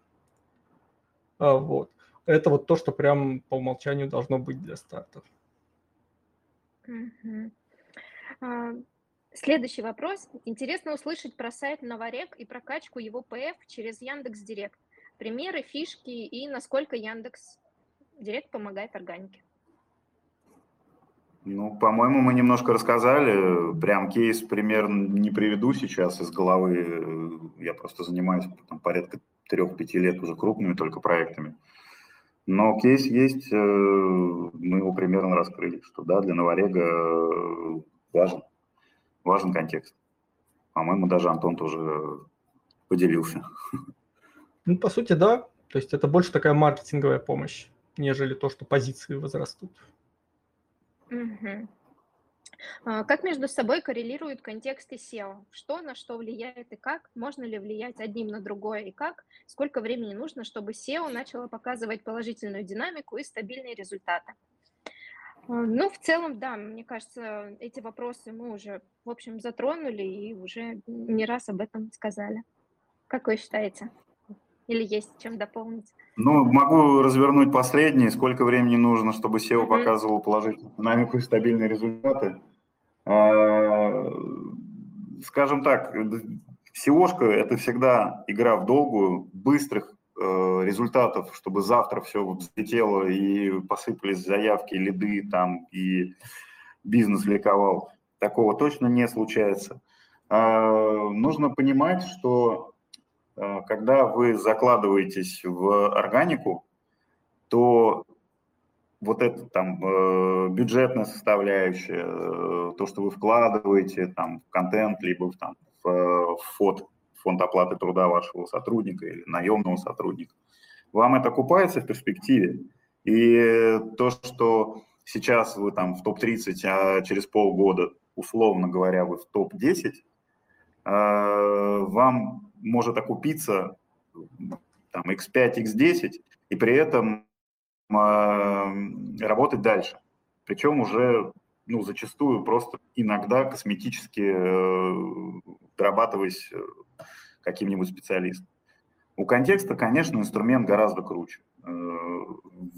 А, вот. Это вот то, что прям по умолчанию должно быть для старта. Следующий вопрос. Интересно услышать про сайт Новорек и прокачку его ПФ через Яндекс Директ. Примеры, фишки и насколько Яндекс Директ помогает органике. Ну, по-моему, мы немножко рассказали. Прям кейс пример не приведу сейчас из головы. Я просто занимаюсь там, порядка трех-пяти лет уже крупными только проектами. Но кейс есть, э, мы его примерно раскрыли, что да, для Новорега важен важен контекст. По-моему, даже Антон тоже поделился. Ну, по сути, да. То есть это больше такая маркетинговая помощь, нежели то, что позиции возрастут. Угу. Как между собой коррелируют контексты SEO? Что на что влияет и как? Можно ли влиять одним на другое и как? Сколько времени нужно, чтобы SEO начало показывать положительную динамику и стабильные результаты? А, ну, в целом, да, мне кажется, эти вопросы мы уже, в общем, затронули и уже не раз об этом сказали. Как вы считаете? Или есть чем дополнить? Ну, могу развернуть последний. Сколько времени нужно, чтобы SEO показывал положительную динамику и стабильные результаты? А, скажем так, SEO-шка – это всегда игра в долгую, быстрых Э, результатов, чтобы завтра все взлетело и посыпались заявки, лиды там, и бизнес ликовал. Такого точно не случается. А, нужно понимать, что когда вы закладываетесь в органику, то вот это там э, бюджетная составляющая, то, что вы вкладываете там в контент, либо там, в фото, фонд оплаты труда вашего сотрудника или наемного сотрудника. Вам это окупается в перспективе. И то, что сейчас вы там в топ-30, а через полгода, условно говоря, вы в топ-10, э, вам может окупиться там x5, x10, и при этом э, работать дальше. Причем уже ну, зачастую просто иногда косметически э, дорабатываясь э, каким-нибудь специалистом. У контекста, конечно, инструмент гораздо круче. Э,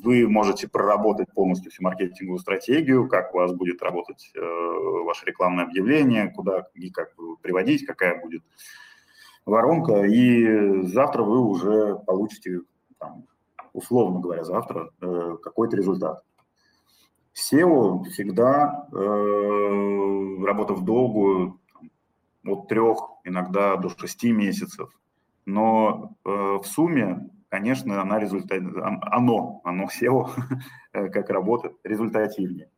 вы можете проработать полностью всю маркетинговую стратегию, как у вас будет работать э, ваше рекламное объявление, куда и как приводить, какая будет воронка, и завтра вы уже получите, там, условно говоря, завтра какой-то результат. SEO всегда э, работа в долгую, от трех, иногда до шести месяцев. Но э, в сумме, конечно, она результат, оно, оно SEO, как работает, результативнее.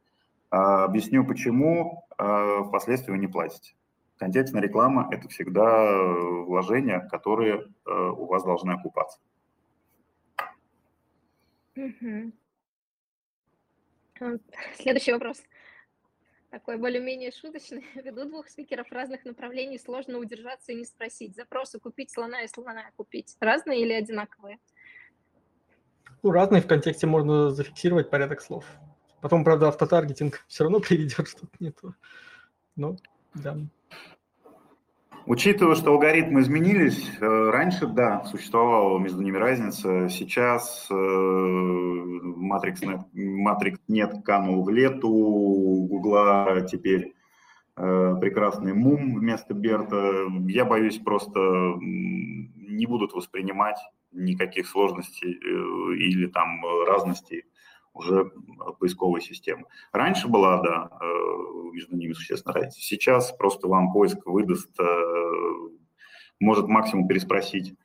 А, объясню почему, а, впоследствии вы не платите. Контекстная реклама – это всегда вложения, которые э, у вас должны окупаться. Следующий вопрос такой более-менее шуточный. <laughs> Ввиду двух спикеров разных направлений сложно удержаться и не спросить. Запросы купить слона и слона купить. Разные или одинаковые? Ну, разные в контексте можно зафиксировать порядок слов. Потом, правда, автотаргетинг все равно <laughs> приведет что-то не то. Но, да. Учитывая, что алгоритмы изменились, э, раньше, да, существовала между ними разница. Сейчас э, Matrix, Matrix нет канул в лету, у Гугла теперь э, прекрасный мум вместо Берта. Я боюсь, просто не будут воспринимать никаких сложностей или там разностей уже поисковой системы. Раньше была, да, э, между ними существенная разница. Сейчас просто вам поиск выдаст, э, может максимум переспросить,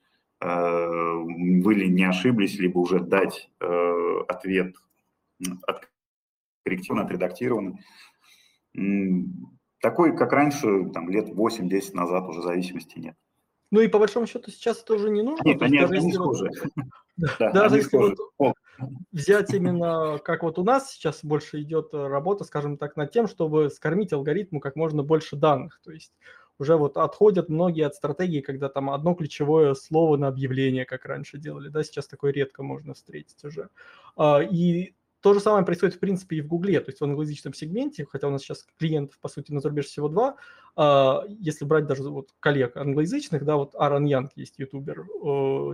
э, вы ли не ошиблись, либо уже дать ответ корректированный, отредактированный. Такой, как раньше, там, лет 8-10 назад уже зависимости нет. Ну и по большому счету сейчас это уже не нужно. Нет, они, они не схожи. Даже если вот взять именно, как вот у нас сейчас больше идет работа, скажем так, над тем, чтобы скормить алгоритму как можно больше данных. То есть уже вот отходят многие от стратегии, когда там одно ключевое слово на объявление, как раньше делали, да, сейчас такое редко можно встретить уже. А, и то же самое происходит, в принципе, и в Гугле, то есть в англоязычном сегменте, хотя у нас сейчас клиентов, по сути, на зарубеже всего два. А, если брать даже вот коллег англоязычных, да, вот Аарон Янг есть ютубер,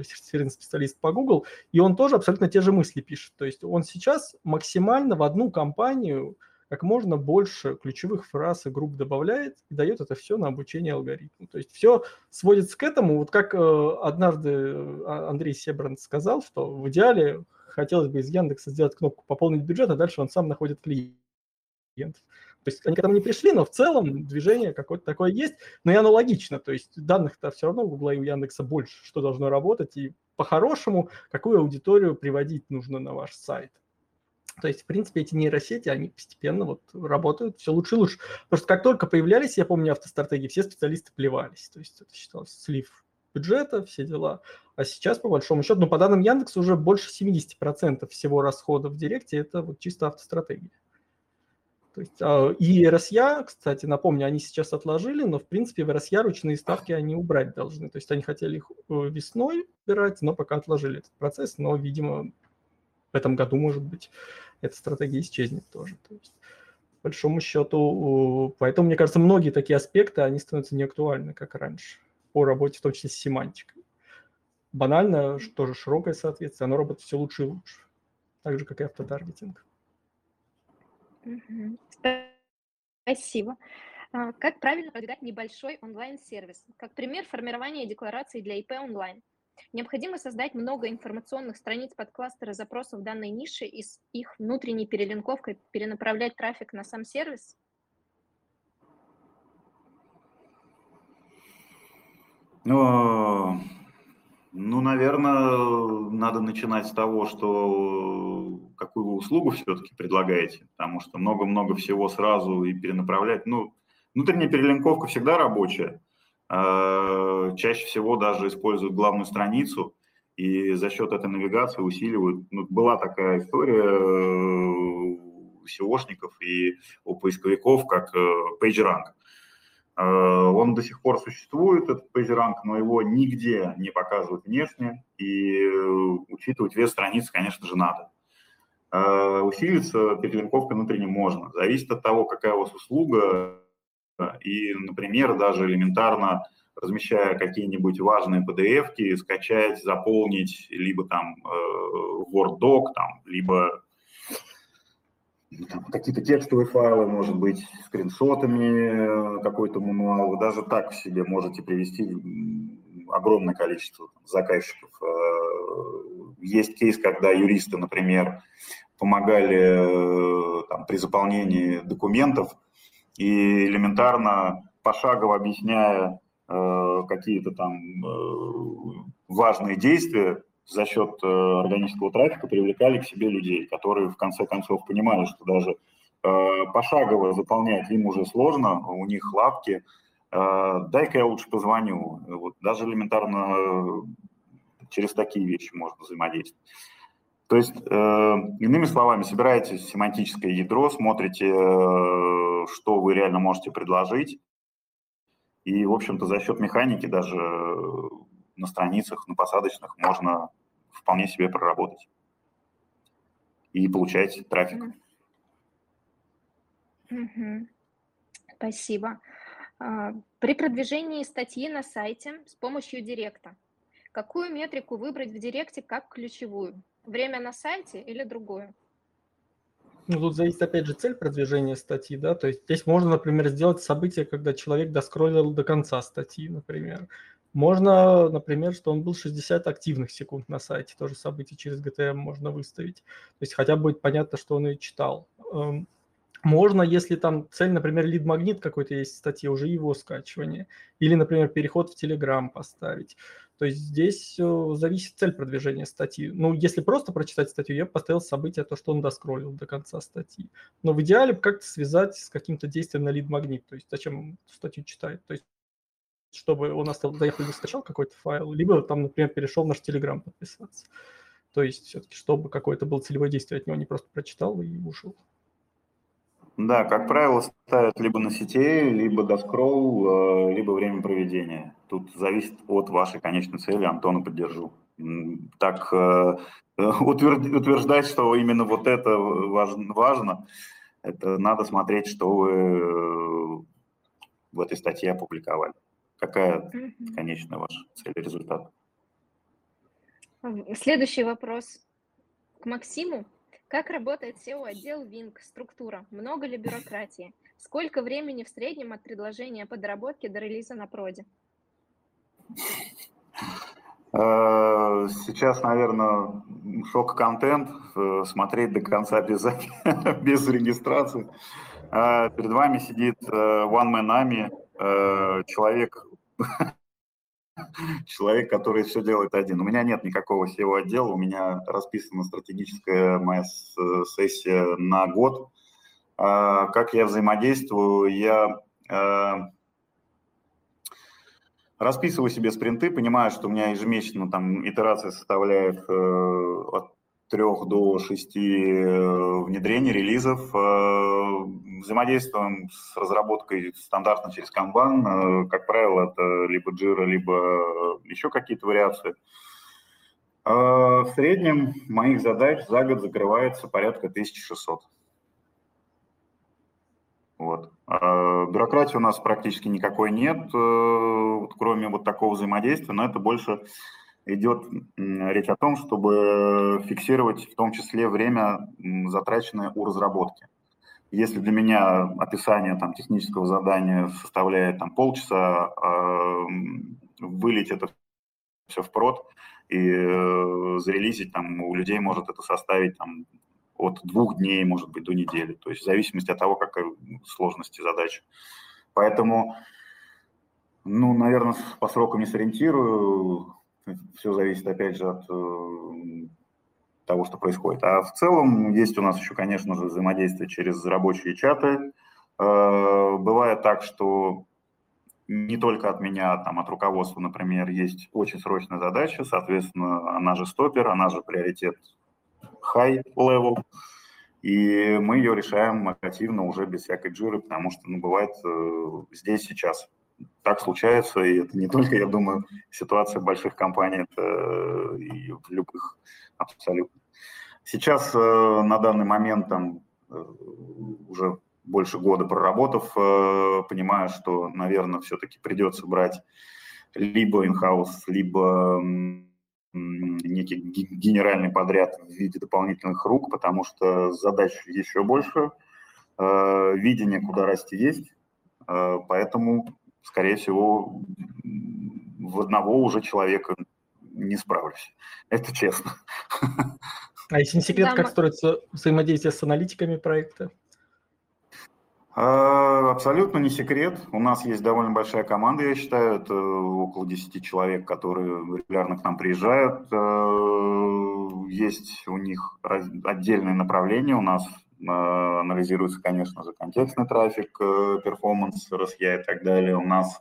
сертифицированный специалист по Google, и он тоже абсолютно те же мысли пишет. То есть он сейчас максимально в одну компанию как можно больше ключевых фраз и групп добавляет и дает это все на обучение алгоритму. То есть все сводится к этому, вот как э, однажды а, Андрей Себранд сказал, что в идеале хотелось бы из Яндекса сделать кнопку «Пополнить бюджет», а дальше он сам находит клиентов. То есть они к этому не пришли, но в целом движение какое-то такое есть, но и оно логично. То есть данных-то все равно у Гугла и у Яндекса больше, что должно работать, и по-хорошему, какую аудиторию приводить нужно на ваш сайт. То есть, в принципе, эти нейросети, они постепенно вот работают все лучше и лучше. Просто как только появлялись, я помню, автостратегии, все специалисты плевались. То есть это считалось слив бюджета, все дела. А сейчас, по большому счету, ну, по данным Яндекса, уже больше 70% всего расходов в Директе – это вот чисто автостратегия. То есть, а, и РСЯ, кстати, напомню, они сейчас отложили, но, в принципе, в РСЯ ручные ставки они убрать должны. То есть они хотели их э, весной убирать, но пока отложили этот процесс, но, видимо, в этом году, может быть, эта стратегия исчезнет тоже. То есть, по большому счету, поэтому, мне кажется, многие такие аспекты, они становятся неактуальны, как раньше по работе, в том числе с семантикой. Банально, тоже широкое соответствие, оно работает все лучше и лучше. Так же, как и автотаргетинг. Спасибо. А, как правильно продвигать небольшой онлайн-сервис? Как пример формирования декларации для ИП онлайн. Необходимо создать много информационных страниц под кластеры запросов данной ниши и с их внутренней перелинковкой перенаправлять трафик на сам сервис – Ну, ну, наверное, надо начинать с того, что какую вы услугу все-таки предлагаете, потому что много-много всего сразу и перенаправлять. Ну, внутренняя перелинковка всегда рабочая. А, чаще всего даже используют главную страницу и за счет этой навигации усиливают. Ну, была такая история э, SEOшников и у поисковиков, как э, PageRank. Э, он до сих пор существует, этот PageRank, но его нигде не показывают внешне, и э, учитывать вес страницы, конечно же, надо. Э, усилиться перелинковкой внутренне можно. Зависит от того, какая у вас услуга, и, например, даже элементарно размещая какие-нибудь важные PDF-ки, скачать, заполнить либо там Word Doc, там, либо какие-то текстовые файлы, может быть, скриншотами, э, какой-то мануал. Вы даже так себе можете привести огромное количество заказчиков. Э, есть кейс, когда юристы, например, помогали э, там, при заполнении документов и элементарно пошагово объясняя какие-то там важные действия, за счет э, органического трафика привлекали к себе людей, которые в конце концов понимали, что даже э, пошагово заполнять им уже сложно, у них лапки, э, дай-ка я лучше позвоню. Вот, даже элементарно через такие вещи можно взаимодействовать. То есть, иными словами, собираете семантическое ядро, смотрите, что вы реально можете предложить, и, в общем-то, за счет механики даже на страницах, на посадочных можно вполне себе проработать и получать трафик. Спасибо. А, при продвижении статьи на сайте с помощью директа, какую метрику выбрать в директе как ключевую? Время на сайте или другую? Ну, тут зависит, опять же, цель продвижения статьи, да, то есть здесь можно, например, сделать событие, когда человек доскроллил до конца статьи, например, можно, например, что он был 60 активных секунд на сайте, тоже событие через GTM можно выставить. То есть хотя бы будет понятно, что он и читал. Эм, можно, если там цель, например, лид-магнит какой-то есть в статье, уже его скачивание. Или, например, переход в Telegram поставить. То есть здесь э, зависит цель продвижения статьи. Ну, если просто прочитать статью, я поставил событие, то, что он доскроллил до конца статьи. Но в идеале как-то связать с каким-то действием на лид-магнит. То есть зачем статью читать? То есть чтобы он нас доехал и скачал какой-то файл, либо там, например, перешел в наш Telegram подписаться. То есть все-таки, чтобы какое-то было целевое действие от него, не просто прочитал и ушел. Да, как правило, ставят либо на сетей, либо до скролл, э, либо время проведения. Тут зависит от вашей конечной цели, Антона поддержу. Так э, утверждать, что именно вот это важно, это надо смотреть, что вы э, в этой статье опубликовали. Какая конечная ваша цель и результат? Следующий вопрос к Максиму. Как работает SEO-отдел Wing, структура? Много ли бюрократии? Сколько времени в среднем от предложения подработки до релиза на проде? Э, сейчас, наверное, шок-контент, э, смотреть до конца <laughs> без, без регистрации. Э, перед вами сидит One Man Army, человек, <laughs> человек, который все делает один. У меня нет никакого SEO-отдела, у меня расписана стратегическая моя сессия на год. Как я взаимодействую? Я расписываю себе спринты, понимаю, что у меня ежемесячно там итерация составляет э, от трех до шести э, внедрений, релизов. Э, взаимодействуем с разработкой стандартно через Kanban. Э, как правило, это либо Jira, либо еще какие-то вариации. Э, в среднем моих задач за год закрывается порядка 1600. Вот. Бюрократии у нас практически никакой нет, э, кроме вот такого взаимодействия, но это больше идет речь о том, чтобы фиксировать в том числе время, затраченное у разработки. Если для меня описание там, технического задания составляет там, полчаса, э, вылить это все в прод и э, зарелизить, там, у людей может это составить там, от двух дней, может быть, до недели. То есть в зависимости от того, какая сложности задачи. Поэтому, ну, наверное, по срокам не сориентирую. Все зависит, опять же, от э, того, что происходит. А в целом есть у нас еще, конечно же, взаимодействие через рабочие чаты. Э, бывает так, что не только от меня, там, от руководства, например, есть очень срочная задача, соответственно, она же стопер, она же приоритет high level, и мы ее решаем оперативно уже без всякой джиры, потому что ну, бывает э, здесь сейчас. Так случается, и это не только, я думаю, ситуация больших компаний, это и в любых абсолютно. Сейчас э, на данный момент там э, уже больше года проработав, э, понимаю, что, наверное, все-таки придется брать либо in-house, либо некий генеральный подряд в виде дополнительных рук, потому что задач еще больше, видение, куда расти есть, поэтому, скорее всего, в одного уже человека не справлюсь. Это честно. А если не секрет, как строится взаимодействие с аналитиками проекта? А, абсолютно не секрет. У нас есть довольно большая команда, я считаю. Это около 10 человек, которые регулярно к нам приезжают. А, есть у них отдельные направления. У нас а, анализируется, конечно же, контекстный трафик, э, перформанс, RSA и так далее. У нас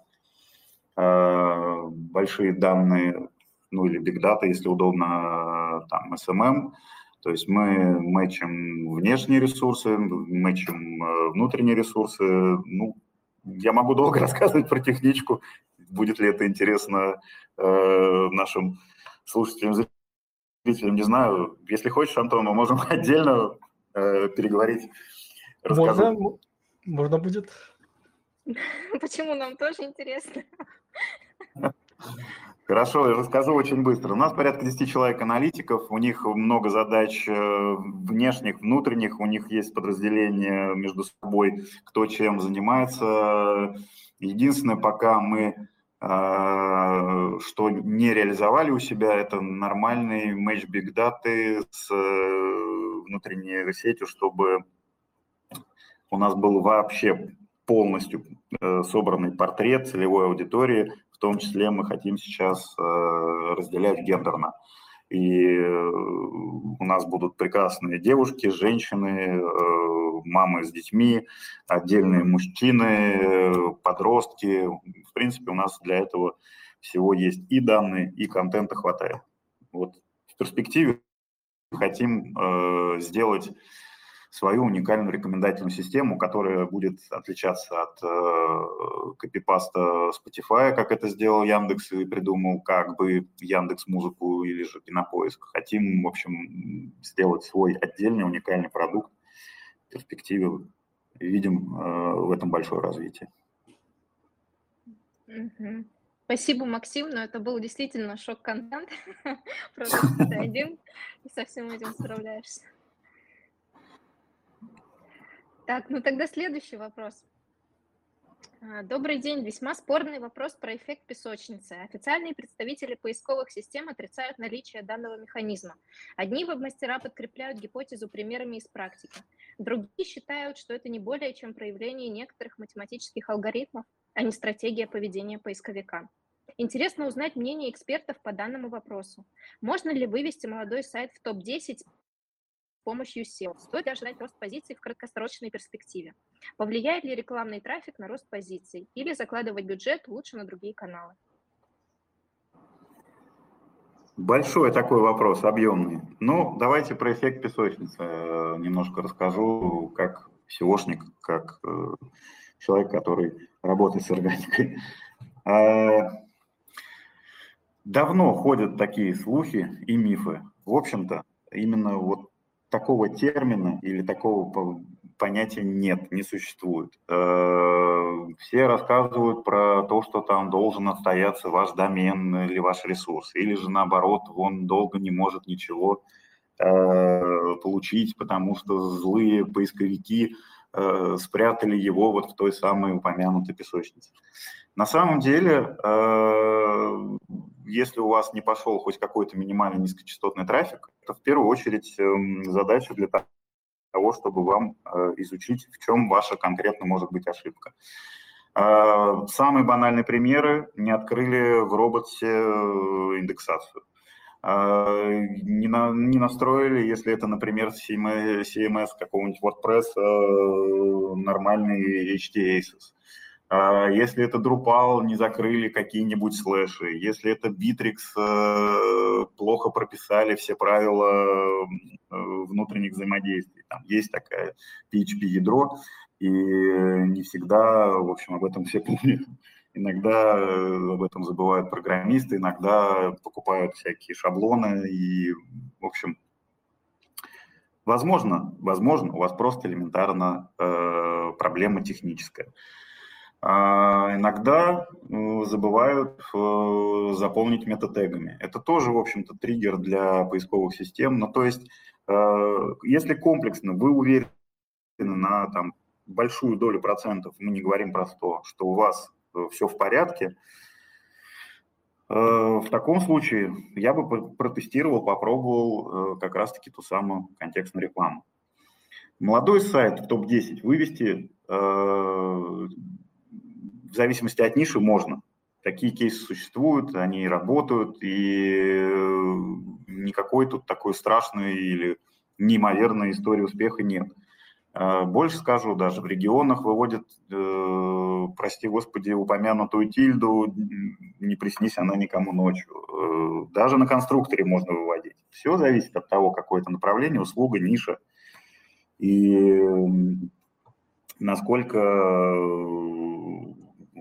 большие данные, ну или big data, если удобно, там, SMM – то есть мы мэчим внешние ресурсы, мэчим э, внутренние ресурсы. Ну, я могу долго <laughs> рассказывать про техничку, будет ли это интересно э, нашим слушателям, зрителям, не знаю. Если хочешь, Антон, мы можем <laughs> отдельно э, переговорить. Можно, можно будет. <laughs> Почему нам тоже интересно? Хорошо, я расскажу очень быстро. У нас порядка 10 человек аналитиков, у них много задач э, внешних, внутренних, у них есть подразделения между собой, кто чем занимается. Единственное, пока мы э, что не реализовали у себя, это нормальный матч биг даты с э, внутренней сетью, чтобы у нас был вообще полностью собранный портрет целевой аудитории, в том числе мы хотим сейчас э, разделять гендерно. И э, у нас будут прекрасные девушки, женщины, э, мамы с детьми, отдельные мужчины, подростки. В принципе, у нас для этого всего есть и данные, и контента хватает. Вот в перспективе хотим сделать свою уникальную рекомендательную систему, которая будет отличаться от э, копипаста Spotify, как это сделал Яндекс и придумал как бы Яндекс Музыку или же Кинопоиск. Хотим, в общем, сделать свой отдельный уникальный продукт в перспективе. Видим э, в этом большое развитие. Спасибо, Максим, но это был действительно шок-контент. <laughs> Просто ты один со всем этим справляешься. Так, ну тогда следующий вопрос. А, добрый день. Весьма спорный вопрос про эффект песочницы. Официальные представители поисковых систем отрицают наличие данного механизма. Одни веб-мастера подкрепляют гипотезу примерами из практики. Другие считают, что это не более чем проявление некоторых математических алгоритмов, а не стратегия поведения поисковика. Интересно узнать мнение экспертов по данному вопросу. Можно ли вывести молодой сайт в топ-10 помощью SEO? Стоит ли ожидать рост позиций в краткосрочной перспективе? Повлияет ли рекламный трафик на рост позиций? Или закладывать бюджет лучше на другие каналы? Большой такой вопрос, объемный. Ну, давайте про эффект песочницы э, немножко расскажу, как SEOшник, как э, человек, который работает с органикой. А, давно ходят такие слухи и мифы. В общем-то, именно вот такого термина или такого понятия нет, не существует. Э, все рассказывают про то, что там должен отстояться ваш домен или ваш ресурс, или же наоборот, он долго не может ничего э, получить, потому что злые поисковики э, спрятали его вот в той самой упомянутой песочнице. На самом деле, если у вас не пошел хоть какой-то минимальный низкочастотный трафик, то в первую очередь эм, задача для того, чтобы вам э, изучить, в чем ваша конкретно может быть ошибка. Э, самые банальные примеры не открыли в роботе э, индексацию. Не, на, не настроили, если это, например, CMS какого-нибудь WordPress, нормальный HTACS. А, если это Drupal, не закрыли какие-нибудь слэши. Если это Bittrex, э, плохо прописали все правила э, внутренних взаимодействий. Там есть такая PHP-ядро, и не всегда, в общем, об этом все <laughs> помнят. Иногда э, об этом забывают программисты, иногда покупают всякие шаблоны, и, в общем, возможно, возможно, у вас просто элементарно э, проблема техническая. А иногда э, забывают э, заполнить метатегами. Это тоже, в общем-то, триггер для поисковых систем. Ну, то есть, э, если комплексно вы уверены на там, большую долю процентов, мы не говорим про 100, что у вас все в порядке, в таком случае я бы протестировал, попробовал как раз-таки ту самую контекстную рекламу. Молодой сайт в топ-10 вывести зависимости от ниши можно. Такие кейсы существуют, они работают, и э, никакой тут такой страшной или неимоверной истории успеха нет. А, больше скажу, даже в регионах выводят, э, прости господи, упомянутую тильду, не приснись она никому ночью. Э, даже на конструкторе можно выводить. Все зависит от того, какое это направление, услуга, ниша. И насколько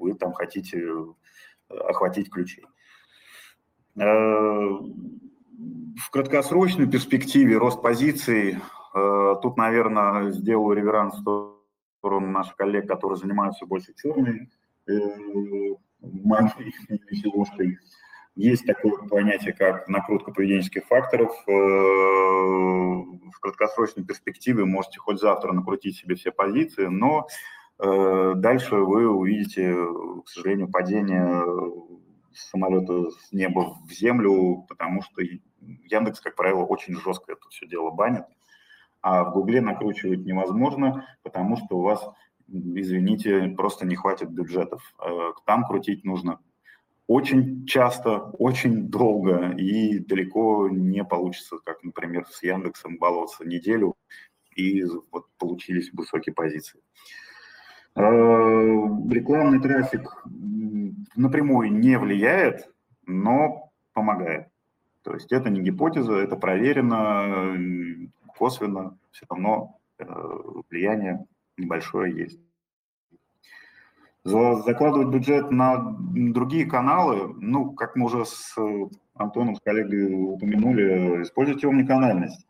вы там хотите э, охватить ключей. Э, в краткосрочной перспективе рост позиций, э, тут, наверное, сделаю реверанс в сторону наших коллег, которые занимаются больше черной магией силушкой. Есть такое понятие, как накрутка поведенческих факторов. В краткосрочной перспективе можете хоть завтра накрутить себе все позиции, но дальше вы увидите, к сожалению, падение самолета с неба в землю, потому что Яндекс, как правило, очень жестко это все дело банит, а в Гугле накручивать невозможно, потому что у вас, извините, просто не хватит бюджетов. Э, там крутить нужно очень часто, очень долго и далеко не получится, как, например, с Яндексом баловаться неделю, и вот получились высокие позиции. Э, рекламный трафик напрямую не влияет, но помогает. То есть это не гипотеза, это проверено косвенно, все равно влияние небольшое есть. Закладывать бюджет на другие каналы, ну, как мы уже с Антоном, с коллегой упомянули, используйте омниканальность.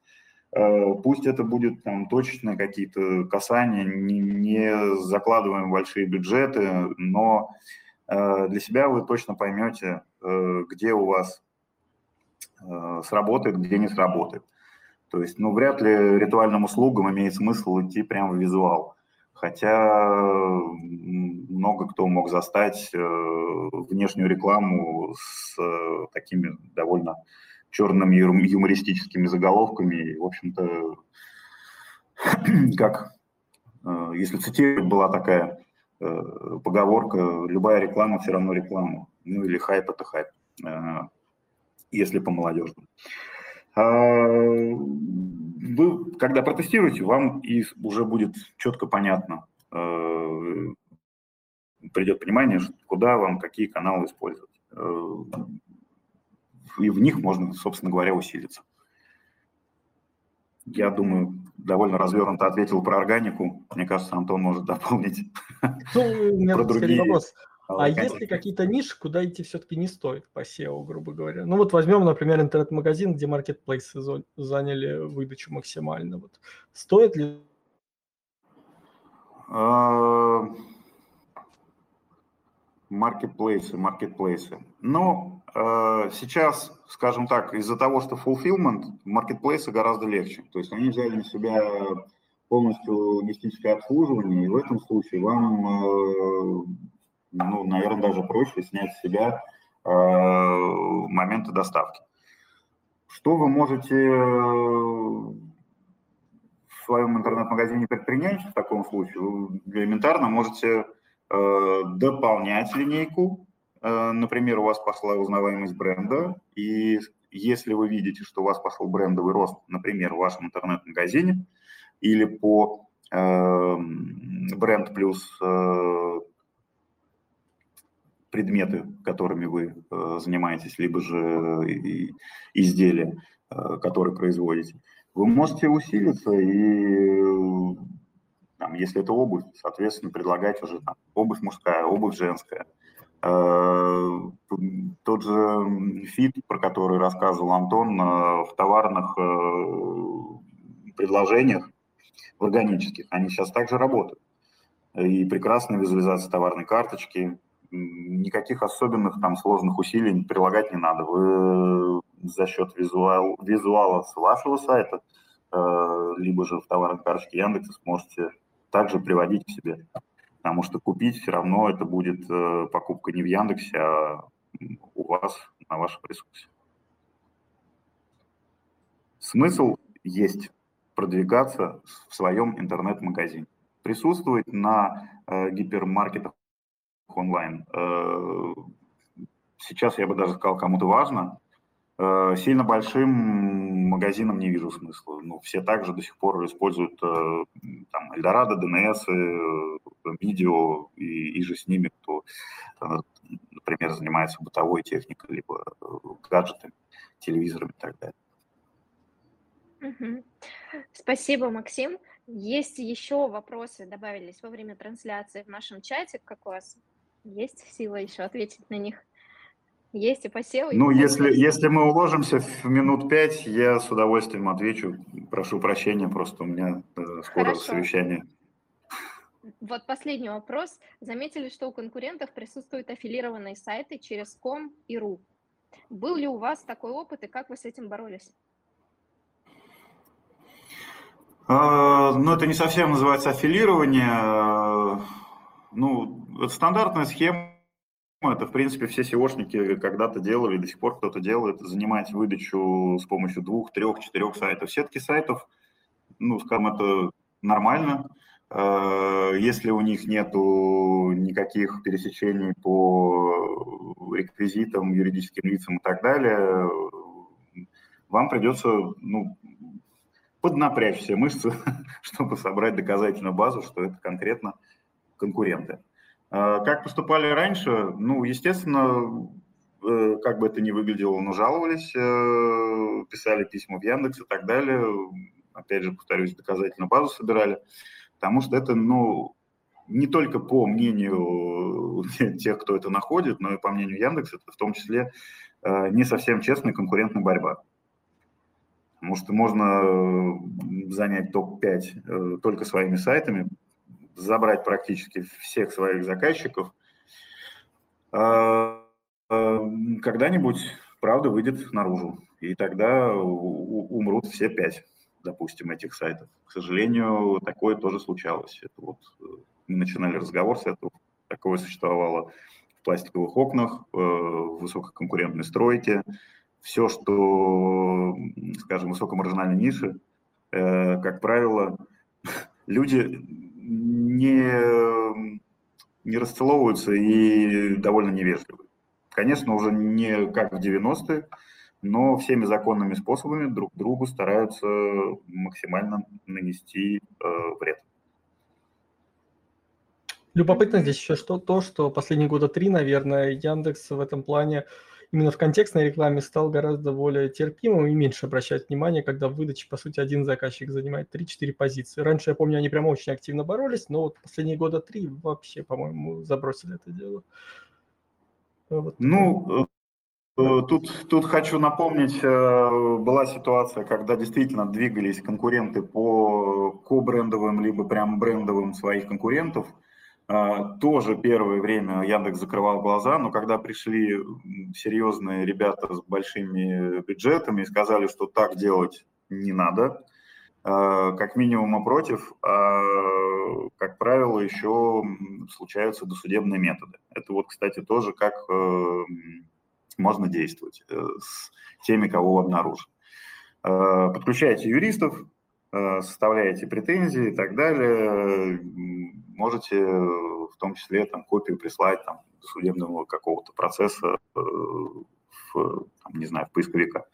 Э, пусть это будет там точечные какие-то касания, не, не закладываем большие бюджеты, но э, для себя вы точно поймете, э, где у вас сработает, где не сработает. То есть, ну, вряд ли ритуальным услугам имеет смысл идти прямо в визуал. Хотя много кто мог застать внешнюю рекламу с такими довольно черными юмористическими заголовками. В общем-то, <clears throat> как, э, если цитировать, была такая э, поговорка, любая реклама все равно реклама. Ну или хайп – это хайп, э, если по-молодежному. А, вы, когда протестируете, вам и уже будет четко понятно, придет понимание, куда вам какие каналы использовать и в них можно, собственно говоря, усилиться. Я думаю, довольно развернуто ответил про органику. Мне кажется, Антон может дополнить. <laughs> Ну, у меня про другие вопрос. А есть ли какие-то ниши, куда идти все-таки не стоит по SEO, грубо говоря? Ну вот возьмем, например, интернет-магазин, где маркетплейсы заняли выдачу максимально. Вот. Стоит ли? А, маркетплейсы, маркетплейсы. Но сейчас, скажем так, из-за того, что fulfillment, маркетплейсы гораздо легче. То есть они взяли на себя полностью логистическое обслуживание, и в этом случае вам, э, ну, наверное, даже проще снять с себя э, моменты доставки. Что вы можете в своем интернет-магазине предпринять в таком случае? Вы элементарно можете Э, дополнять линейку. Э, например, у вас пошла узнаваемость бренда, и если вы видите, что у вас пошел брендовый рост, например, в вашем интернет-магазине или по э, бренд плюс предметы, которыми вы занимаетесь, либо же изделия, которые производите, вы можете усилиться и там, если это обувь, соответственно, предлагать уже там, обувь мужская, обувь женская. Э, тот же фит, про который рассказывал Антон, э, в товарных э, предложениях, в органических, они сейчас также работают. И прекрасная визуализация товарной карточки, никаких особенных там сложных усилий прилагать не надо. Вы за счет визуал, визуала с вашего сайта, либо же в товарной карточке Яндекса сможете также приводить к себе. Потому что купить все равно это будет э, покупка не в Яндексе, а у вас на вашем ресурсе. Смысл есть продвигаться в своем интернет-магазине. Присутствовать на э, гипермаркетах онлайн. Э, сейчас я бы даже сказал, кому-то важно, сильно большим магазинам не вижу смысла. Ну, все также до сих пор используют э, там, Эльдорадо, ДНС, видео и, и же с ними, кто, э, например, занимается бытовой техникой, либо гаджетами, телевизорами и так далее. Спасибо, Максим. Есть еще вопросы, добавились во время трансляции в нашем чате, как у вас есть сила еще ответить на них? Есть и посевы. Ну, если, если мы уложимся в минут пять, я с удовольствием отвечу. Прошу прощения, просто у меня э, скоро Хорошо. совещание. Вот последний вопрос. Заметили, что у конкурентов присутствуют аффилированные сайты через ком и ру. Был ли у вас такой опыт и как вы с этим боролись? А, ну, это не совсем называется аффилирование. Ну, это стандартная схема это, в принципе, все SEOшники когда-то делали, до сих пор кто-то делает, занимать выдачу с помощью двух, трех, четырех сайтов. Сетки сайтов, ну, скажем, это нормально. Э, если у них нету никаких пересечений по реквизитам, юридическим лицам и так далее, вам придется ну, поднапрячь все мышцы, <laughs> чтобы собрать доказательную базу, что это конкретно конкуренты. А, как поступали раньше? Ну, естественно, э, как бы это ни выглядело, но жаловались, э, писали письма в Яндекс и так далее. опять же, повторюсь, доказательную базу собирали, потому что это, ну, не только по мнению <laughs> тех, кто это находит, но и по мнению Яндекса, это в том числе э, не совсем честная конкурентная борьба. Потому что можно занять топ-5 э, только своими сайтами, забрать практически всех своих заказчиков. А, а, когда-нибудь правда выйдет наружу, и тогда умрут все пять, допустим, этих сайтов. К сожалению, такое тоже случалось. Это вот э, мы начинали разговор с этого, такое существовало в пластиковых окнах, э, в высококонкурентной стройке. Все, что, скажем, высокомаржинальной ниши, э, как правило, <laughs> люди не, не расцеловываются и довольно невежливы. Конечно, уже не как в 90-е, но всеми законными способами друг другу стараются максимально нанести э, вред. Любопытно здесь еще что, то, что последние года три, наверное, Яндекс в этом плане именно в контекстной рекламе стал гораздо более терпимым и меньше обращать внимание, когда в выдаче, по сути, один заказчик занимает 3-4 позиции. Раньше, я помню, они прям очень активно боролись, но вот последние года три вообще, по-моему, забросили это дело. Вот. Ну, э, Тут, тут хочу напомнить, э, была ситуация, когда действительно двигались конкуренты по ко-брендовым, либо прям брендовым своих конкурентов – а, тоже первое время Яндекс закрывал глаза, но когда пришли серьезные ребята с большими бюджетами и сказали, что так делать не надо, а, как минимум опротив, а, как правило, еще случаются досудебные методы. Это вот, кстати, тоже как э, можно действовать э, с теми, кого обнаружим. Подключайте юристов, э, составляете претензии и так далее можете в том числе там, копию прислать там, судебного какого-то процесса э, в, там, не знаю, в поисковика.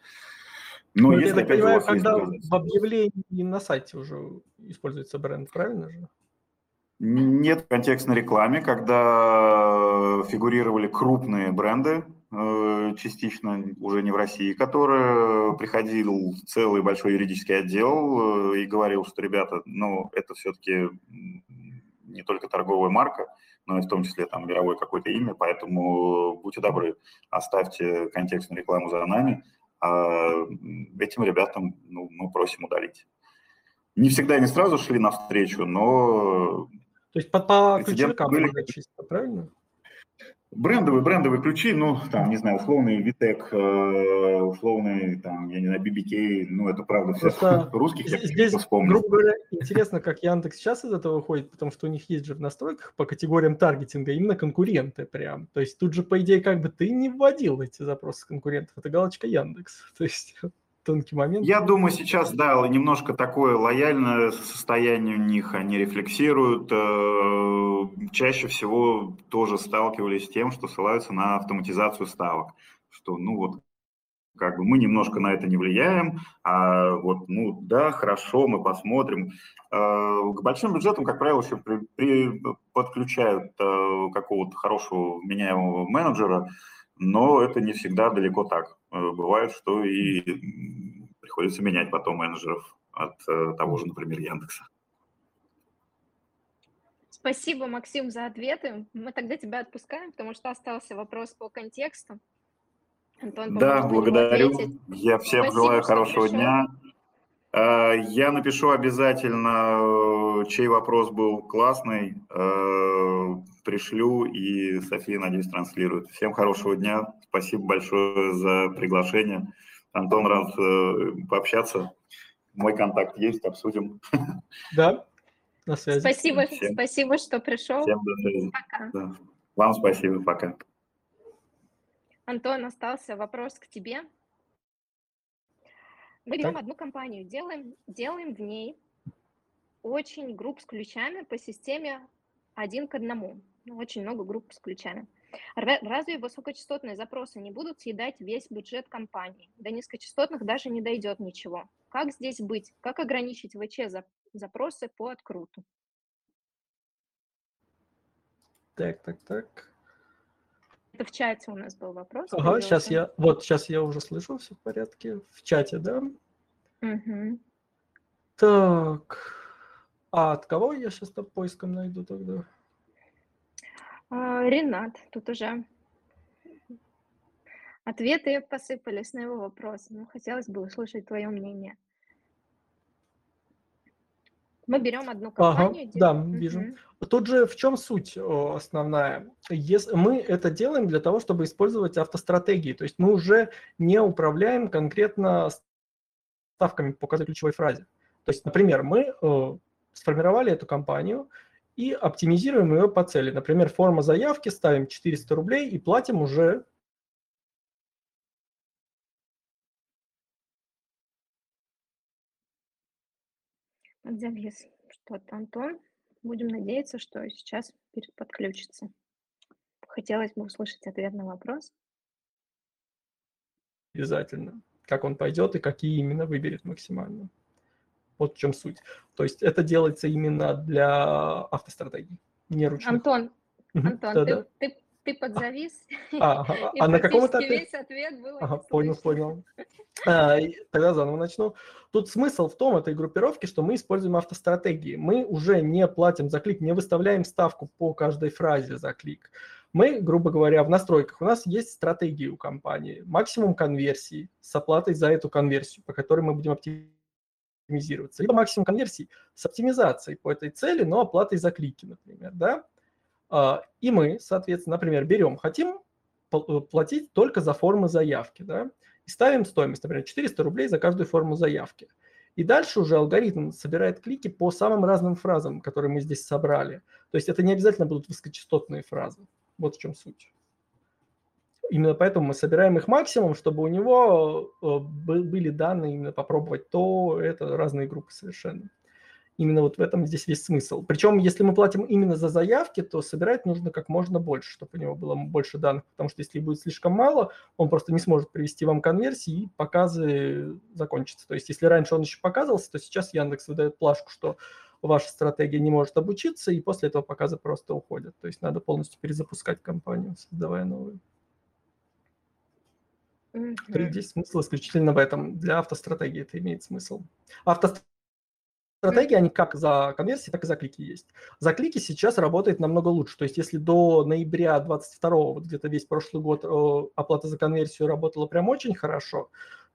Но ну, если, я так понимаю, когда в объявлении на сайте уже используется бренд, правильно же? Нет, в контекстной рекламе, когда фигурировали крупные бренды, э, частично уже не в России, которые приходил целый большой юридический отдел э, и говорил, что, ребята, ну, это все-таки не только торговая марка, но и в том числе там мировое какое-то имя, поэтому будьте добры, оставьте контекстную рекламу за нами, а этим ребятам ну, мы просим удалить. Не всегда они сразу шли навстречу, но... То есть по, по ключевикам были... чисто, правильно? Брендовые, брендовые ключи, ну, там, не знаю, условный Витек, э, условный, там, я не знаю, BBK, ну, это правда все <laughs> русских, я здесь, вспомню. грубо говоря, интересно, как Яндекс сейчас из этого выходит, потому что у них есть же в настройках по категориям таргетинга именно конкуренты прям. То есть тут же, по идее, как бы ты не вводил эти запросы конкурентов, это галочка Яндекс. <laughs> То есть тонкий момент. Я думаю, сейчас, да, немножко такое лояльное состояние у них, они рефлексируют. Э, чаще всего тоже сталкивались с тем, что ссылаются на автоматизацию ставок, что, ну вот, как бы мы немножко на это не влияем, а вот, ну да, хорошо, мы посмотрим. Э, к большим бюджетам, как правило, еще при, при, подключают э, какого-то хорошего меняемого менеджера, но это не всегда далеко так. Э, бывает, что и приходится менять потом менеджеров от э, того же, например, Яндекса. Спасибо, Максим, за ответы. Мы тогда тебя отпускаем, потому что остался вопрос по контексту. Антон, да, благодарю. Я всем Спасибо, желаю хорошего пришел. дня. Э, я напишу обязательно, чей вопрос был классный, пришлю, и София, надеюсь, транслирует. Всем хорошего дня. Спасибо большое за приглашение. Антон, рад э, пообщаться. Мой контакт есть, обсудим. <laughs> Да, на связи. Спасибо, Всем. спасибо, что пришел. Всем до связи. Пока. Да. Вам спасибо, пока. Антон, остался вопрос к тебе. Мы берем одну компанию, делаем, делаем в ней очень групп с ключами по системе один к одному. Ну, очень много групп с ключами. Разве высокочастотные запросы не будут съедать весь бюджет компании? До низкочастотных даже не дойдет ничего. Как здесь быть? Как ограничить ВЧ запросы по откруту? Так, так, так. Это в чате у нас был вопрос. Ага, появился. сейчас я, вот сейчас я уже слышу, все в порядке. В чате, да? Угу. Так, а от кого я сейчас то поиском найду тогда? А, Ренат, тут уже ответы посыпались на его вопрос. Ну, хотелось бы услышать твое мнение. Мы берем одну компанию. Ага, да, вижу. Угу. Тут же в чем суть основная? Если мы это делаем для того, чтобы использовать автостратегии, то есть мы уже не управляем конкретно ставками по каждой ключевой фразе. То есть, например, мы э, сформировали эту компанию и оптимизируем ее по цели. Например, форма заявки, ставим 400 рублей и платим уже Завис что-то, Антон. Будем надеяться, что сейчас подключится. Хотелось бы услышать ответ на вопрос. Обязательно. Как он пойдет и какие именно выберет максимально. Вот в чем суть. То есть это делается именно для автостратегии, не ручных. Антон, Антон, да, ты, да. ты, ты подзавис. А, ага. а на каком этапе? весь ответ был ага, Понял, понял. А, тогда заново начну. Тут смысл в том, этой группировки, что мы используем автостратегии. Мы уже не платим за клик, не выставляем ставку по каждой фразе за клик. Мы, грубо говоря, в настройках у нас есть стратегии у компании. Максимум конверсии с оплатой за эту конверсию, по которой мы будем оптимизироваться. Либо максимум конверсий с оптимизацией по этой цели, но оплатой за клики, например. Да? А, и мы, соответственно, например, берем, хотим э, платить только за формы заявки, да, и ставим стоимость, например, 400 рублей за каждую форму заявки. И дальше уже алгоритм собирает клики по самым разным фразам, которые мы здесь собрали. То есть это не обязательно будут высокочастотные фразы. Вот в чем суть. Именно поэтому мы собираем их максимум, чтобы у него э, были данные именно попробовать то, это разные группы совершенно. Именно вот в этом здесь весь смысл. Причем, если мы платим именно за заявки, то собирать нужно как можно больше, чтобы у него было больше данных, потому что если будет слишком мало, он просто не сможет привести вам конверсии и показы закончатся. То есть, если раньше он еще показывался, то сейчас Яндекс выдает плашку, что ваша стратегия не может обучиться, и после этого показы просто уходят. То есть надо полностью перезапускать компанию, создавая новую. Mm-hmm. Здесь смысл исключительно в этом. Для автостратегии это имеет смысл. Автостратегия стратегии, они как за конверсии, так и за клики есть. За клики сейчас работает намного лучше. То есть если до ноября 22 вот где-то весь прошлый год оплата за конверсию работала прям очень хорошо,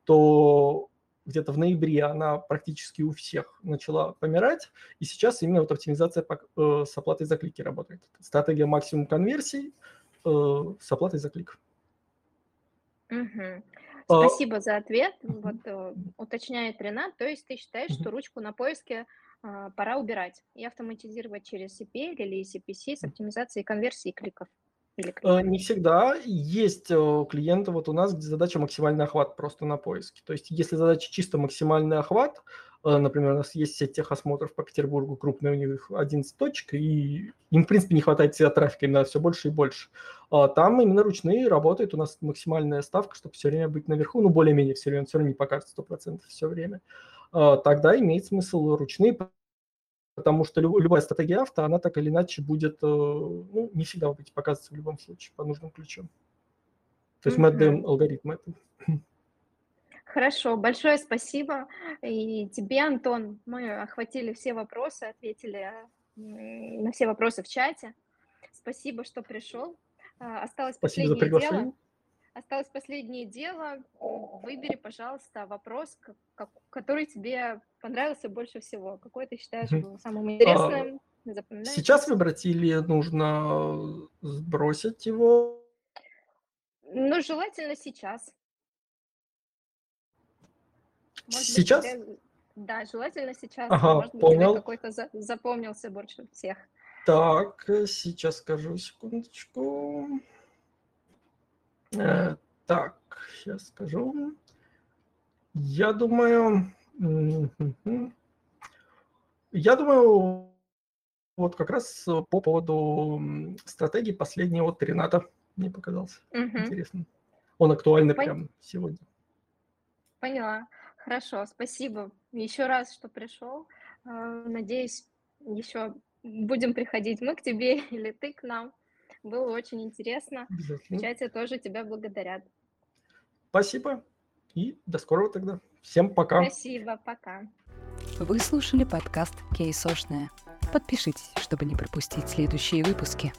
то где-то в ноябре она практически у всех начала помирать, и сейчас именно вот оптимизация э, с оплатой за клики работает. Стратегия максимум конверсий э, с оплатой за клик. Угу. Спасибо а... за ответ. Вот э, уточняет Ренат, то есть ты считаешь, что ручку на поиске э, пора убирать и автоматизировать через CPL или CPC с оптимизацией конверсии кликов? Или э, Не всегда. Есть э, клиенты, вот у нас, где задача максимальный охват просто на поиске. То есть если задача чисто максимальный охват, например, у нас есть сеть техосмотров по Петербургу, крупная у них 11 точек, и им, в принципе, не хватает всегда трафика, именно все больше и больше. А там именно ручные работают, у нас максимальная ставка, чтобы все время быть наверху, ну, более-менее все время, все равно не покажет 100% все время. А тогда имеет смысл ручные, потому что любая стратегия авто, она так или иначе будет, э, ну, не всегда будет показываться в любом случае по нужным ключам. То есть mm-hmm. мы отдаем алгоритм этому. Хорошо, большое спасибо. И тебе, Антон, мы охватили все вопросы, ответили на все вопросы в чате. Спасибо, что пришел. А, осталось спасибо последнее дело. Осталось последнее дело. Выбери, пожалуйста, вопрос, который тебе понравился больше всего. Какой ты считаешь был самым интересным? А, сейчас выбрать или нужно сбросить его? Ну, желательно сейчас. Может сейчас? Быть, тебе... Да, желательно сейчас. Ага, Может быть, понял. тебе какой-то за... запомнился больше всех. Так, сейчас скажу, секундочку. Э, так, сейчас скажу. Я думаю... Я думаю, вот как раз по поводу стратегии последнего вот Рената мне показался угу. интересным. Он актуальный Пон... прям сегодня. Поняла. Хорошо, спасибо еще раз, что пришел. А, надеюсь, еще будем приходить мы к тебе <laughs> или ты к нам. Было очень интересно. В чате тоже тебя благодарят. Спасибо и до скорого тогда. Всем пока. Спасибо, пока. Вы слушали подкаст «Кейсошная». Подпишитесь, чтобы не пропустить следующие выпуски.